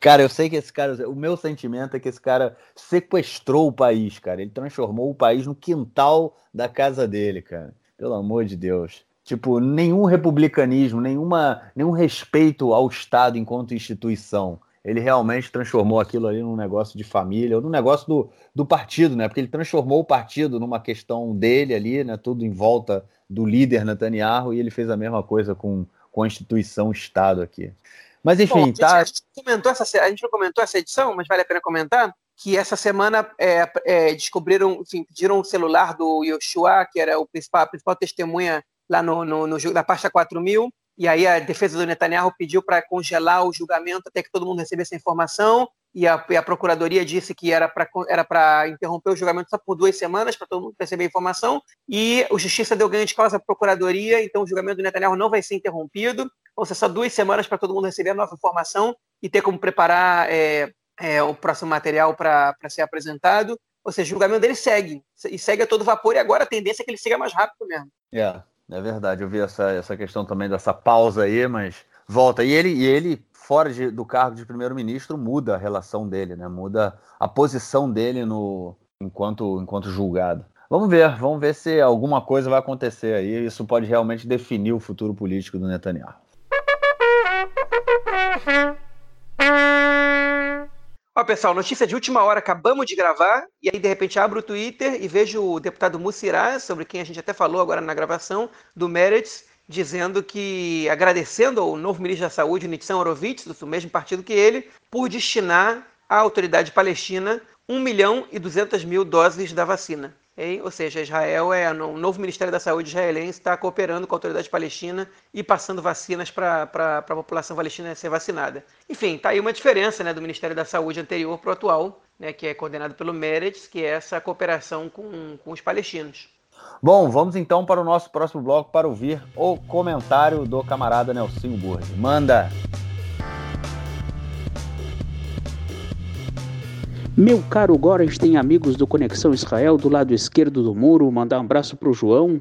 Cara, eu sei que esse cara, o meu sentimento é que esse cara sequestrou o país, cara. Ele transformou o país no quintal da casa dele, cara. Pelo amor de Deus. Tipo, nenhum republicanismo, nenhuma, nenhum respeito ao Estado enquanto instituição. Ele realmente transformou aquilo ali num negócio de família, ou num negócio do, do partido, né? Porque ele transformou o partido numa questão dele ali, né? Tudo em volta do líder Netanyahu, e ele fez a mesma coisa com, com a instituição Estado aqui. Mas enfim, Bom, tá. A gente, comentou essa, a gente não comentou essa edição, mas vale a pena comentar que essa semana é, é, descobriram, enfim, pediram o celular do Yoshua, que era o principal, a principal testemunha lá no, no, no, na pasta 4000, e aí a defesa do Netanyahu pediu para congelar o julgamento até que todo mundo recebesse a informação, e a, e a procuradoria disse que era para interromper o julgamento só por duas semanas, para todo mundo receber a informação, e a justiça deu ganho de causa à procuradoria, então o julgamento do Netanyahu não vai ser interrompido, vão ser só duas semanas para todo mundo receber a nova informação e ter como preparar é, é, o próximo material para ser apresentado. Ou seja, o julgamento dele segue, e segue a todo vapor, e agora a tendência é que ele siga mais rápido mesmo. É, é verdade. Eu vi essa, essa questão também dessa pausa aí, mas volta. E ele, e ele fora de, do cargo de primeiro-ministro, muda a relação dele, né? Muda a posição dele no enquanto, enquanto julgado. Vamos ver, vamos ver se alguma coisa vai acontecer aí. Isso pode realmente definir o futuro político do Netanyahu. Pessoal, notícia de última hora, acabamos de gravar, e aí de repente abro o Twitter e vejo o deputado Mussirá, sobre quem a gente até falou agora na gravação, do Meretz, dizendo que, agradecendo ao novo ministro da Saúde, Nitzan Horowitz, do mesmo partido que ele, por destinar à autoridade palestina 1 milhão e 200 mil doses da vacina. Hein? Ou seja, Israel é o novo Ministério da Saúde israelense está cooperando com a autoridade palestina e passando vacinas para a população palestina ser vacinada. Enfim, está aí uma diferença né, do Ministério da Saúde anterior para o atual, né, que é coordenado pelo Meretz, que é essa cooperação com, com os palestinos. Bom, vamos então para o nosso próximo bloco para ouvir o comentário do camarada Nelson Burri. Manda! Meu caro tem amigos do Conexão Israel do lado esquerdo do muro, mandar um abraço para o João,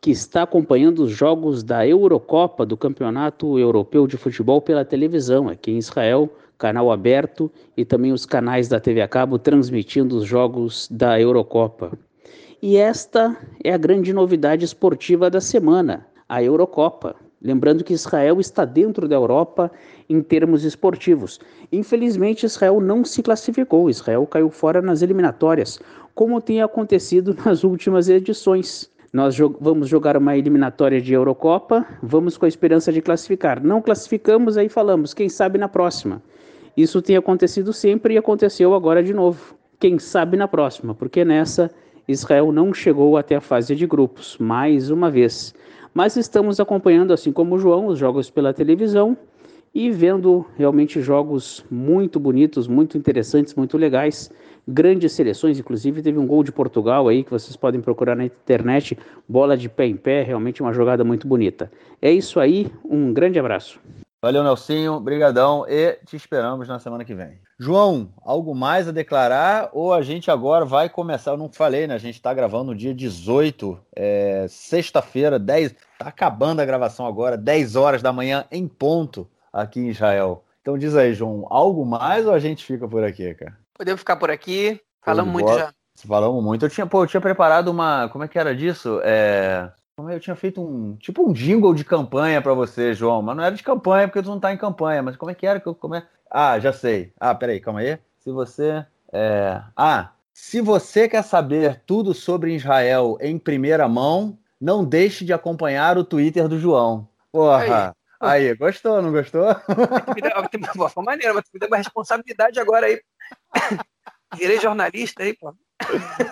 que está acompanhando os jogos da Eurocopa, do Campeonato Europeu de Futebol pela televisão, aqui em Israel, canal aberto, e também os canais da TV a cabo transmitindo os jogos da Eurocopa. E esta é a grande novidade esportiva da semana, a Eurocopa. Lembrando que Israel está dentro da Europa em termos esportivos. Infelizmente, Israel não se classificou, Israel caiu fora nas eliminatórias, como tem acontecido <laughs> nas últimas edições. Nós jog vamos jogar uma eliminatória de Eurocopa, vamos com a esperança de classificar. Não classificamos, aí falamos, quem sabe na próxima. Isso tem acontecido sempre e aconteceu agora de novo. Quem sabe na próxima, porque nessa Israel não chegou até a fase de grupos, mais uma vez mas estamos acompanhando, assim como o João, os jogos pela televisão e vendo realmente jogos muito bonitos, muito interessantes, muito legais. Grandes seleções, inclusive teve um gol de Portugal aí que vocês podem procurar na internet, bola de pé em pé, realmente uma jogada muito bonita. É isso aí, um grande abraço. Valeu, Nelsinho, brigadão e te esperamos na semana que vem. João, algo mais a declarar ou a gente agora vai começar? Eu não falei, né? A gente está gravando no dia 18, é, sexta-feira, 10. Tá acabando a gravação agora, 10 horas da manhã em ponto aqui em Israel. Então diz aí, João, algo mais ou a gente fica por aqui, cara? Podemos ficar por aqui. Falamos muito já. Falamos muito. Eu tinha, pô, eu tinha preparado uma. Como é que era disso? É. Eu tinha feito um tipo um jingle de campanha para você, João, mas não era de campanha porque tu não tá em campanha. Mas como é que era que eu como é... Ah, já sei. Ah, peraí, calma aí. Se você é... ah, se você quer saber tudo sobre Israel em primeira mão, não deixe de acompanhar o Twitter do João. Porra. Aí, aí gostou, não gostou? Foi maneiro, mas tu me deu uma responsabilidade agora aí. <coughs> Virei jornalista aí, pô.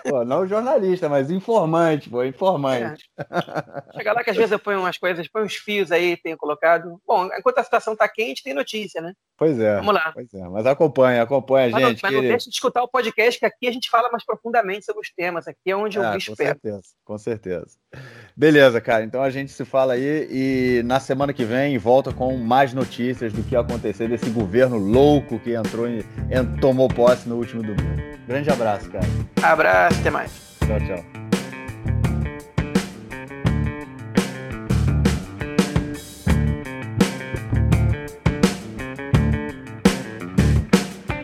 Pô, não jornalista, mas informante, pô, informante. É. Chega lá que às vezes eu ponho umas coisas, ponho uns fios aí, tenho colocado. Bom, enquanto a situação tá quente, tem notícia, né? Pois é. Vamos lá. Pois é, mas acompanha, acompanha a gente. Não, mas não deixa de escutar o podcast, que aqui a gente fala mais profundamente sobre os temas. Aqui é onde eu ah, bicho com certeza, com certeza. Beleza, cara. Então a gente se fala aí e na semana que vem volta com mais notícias do que aconteceu desse governo louco que entrou e tomou posse no último domingo. Grande abraço, cara. Abraço, até mais. Tchau, tchau.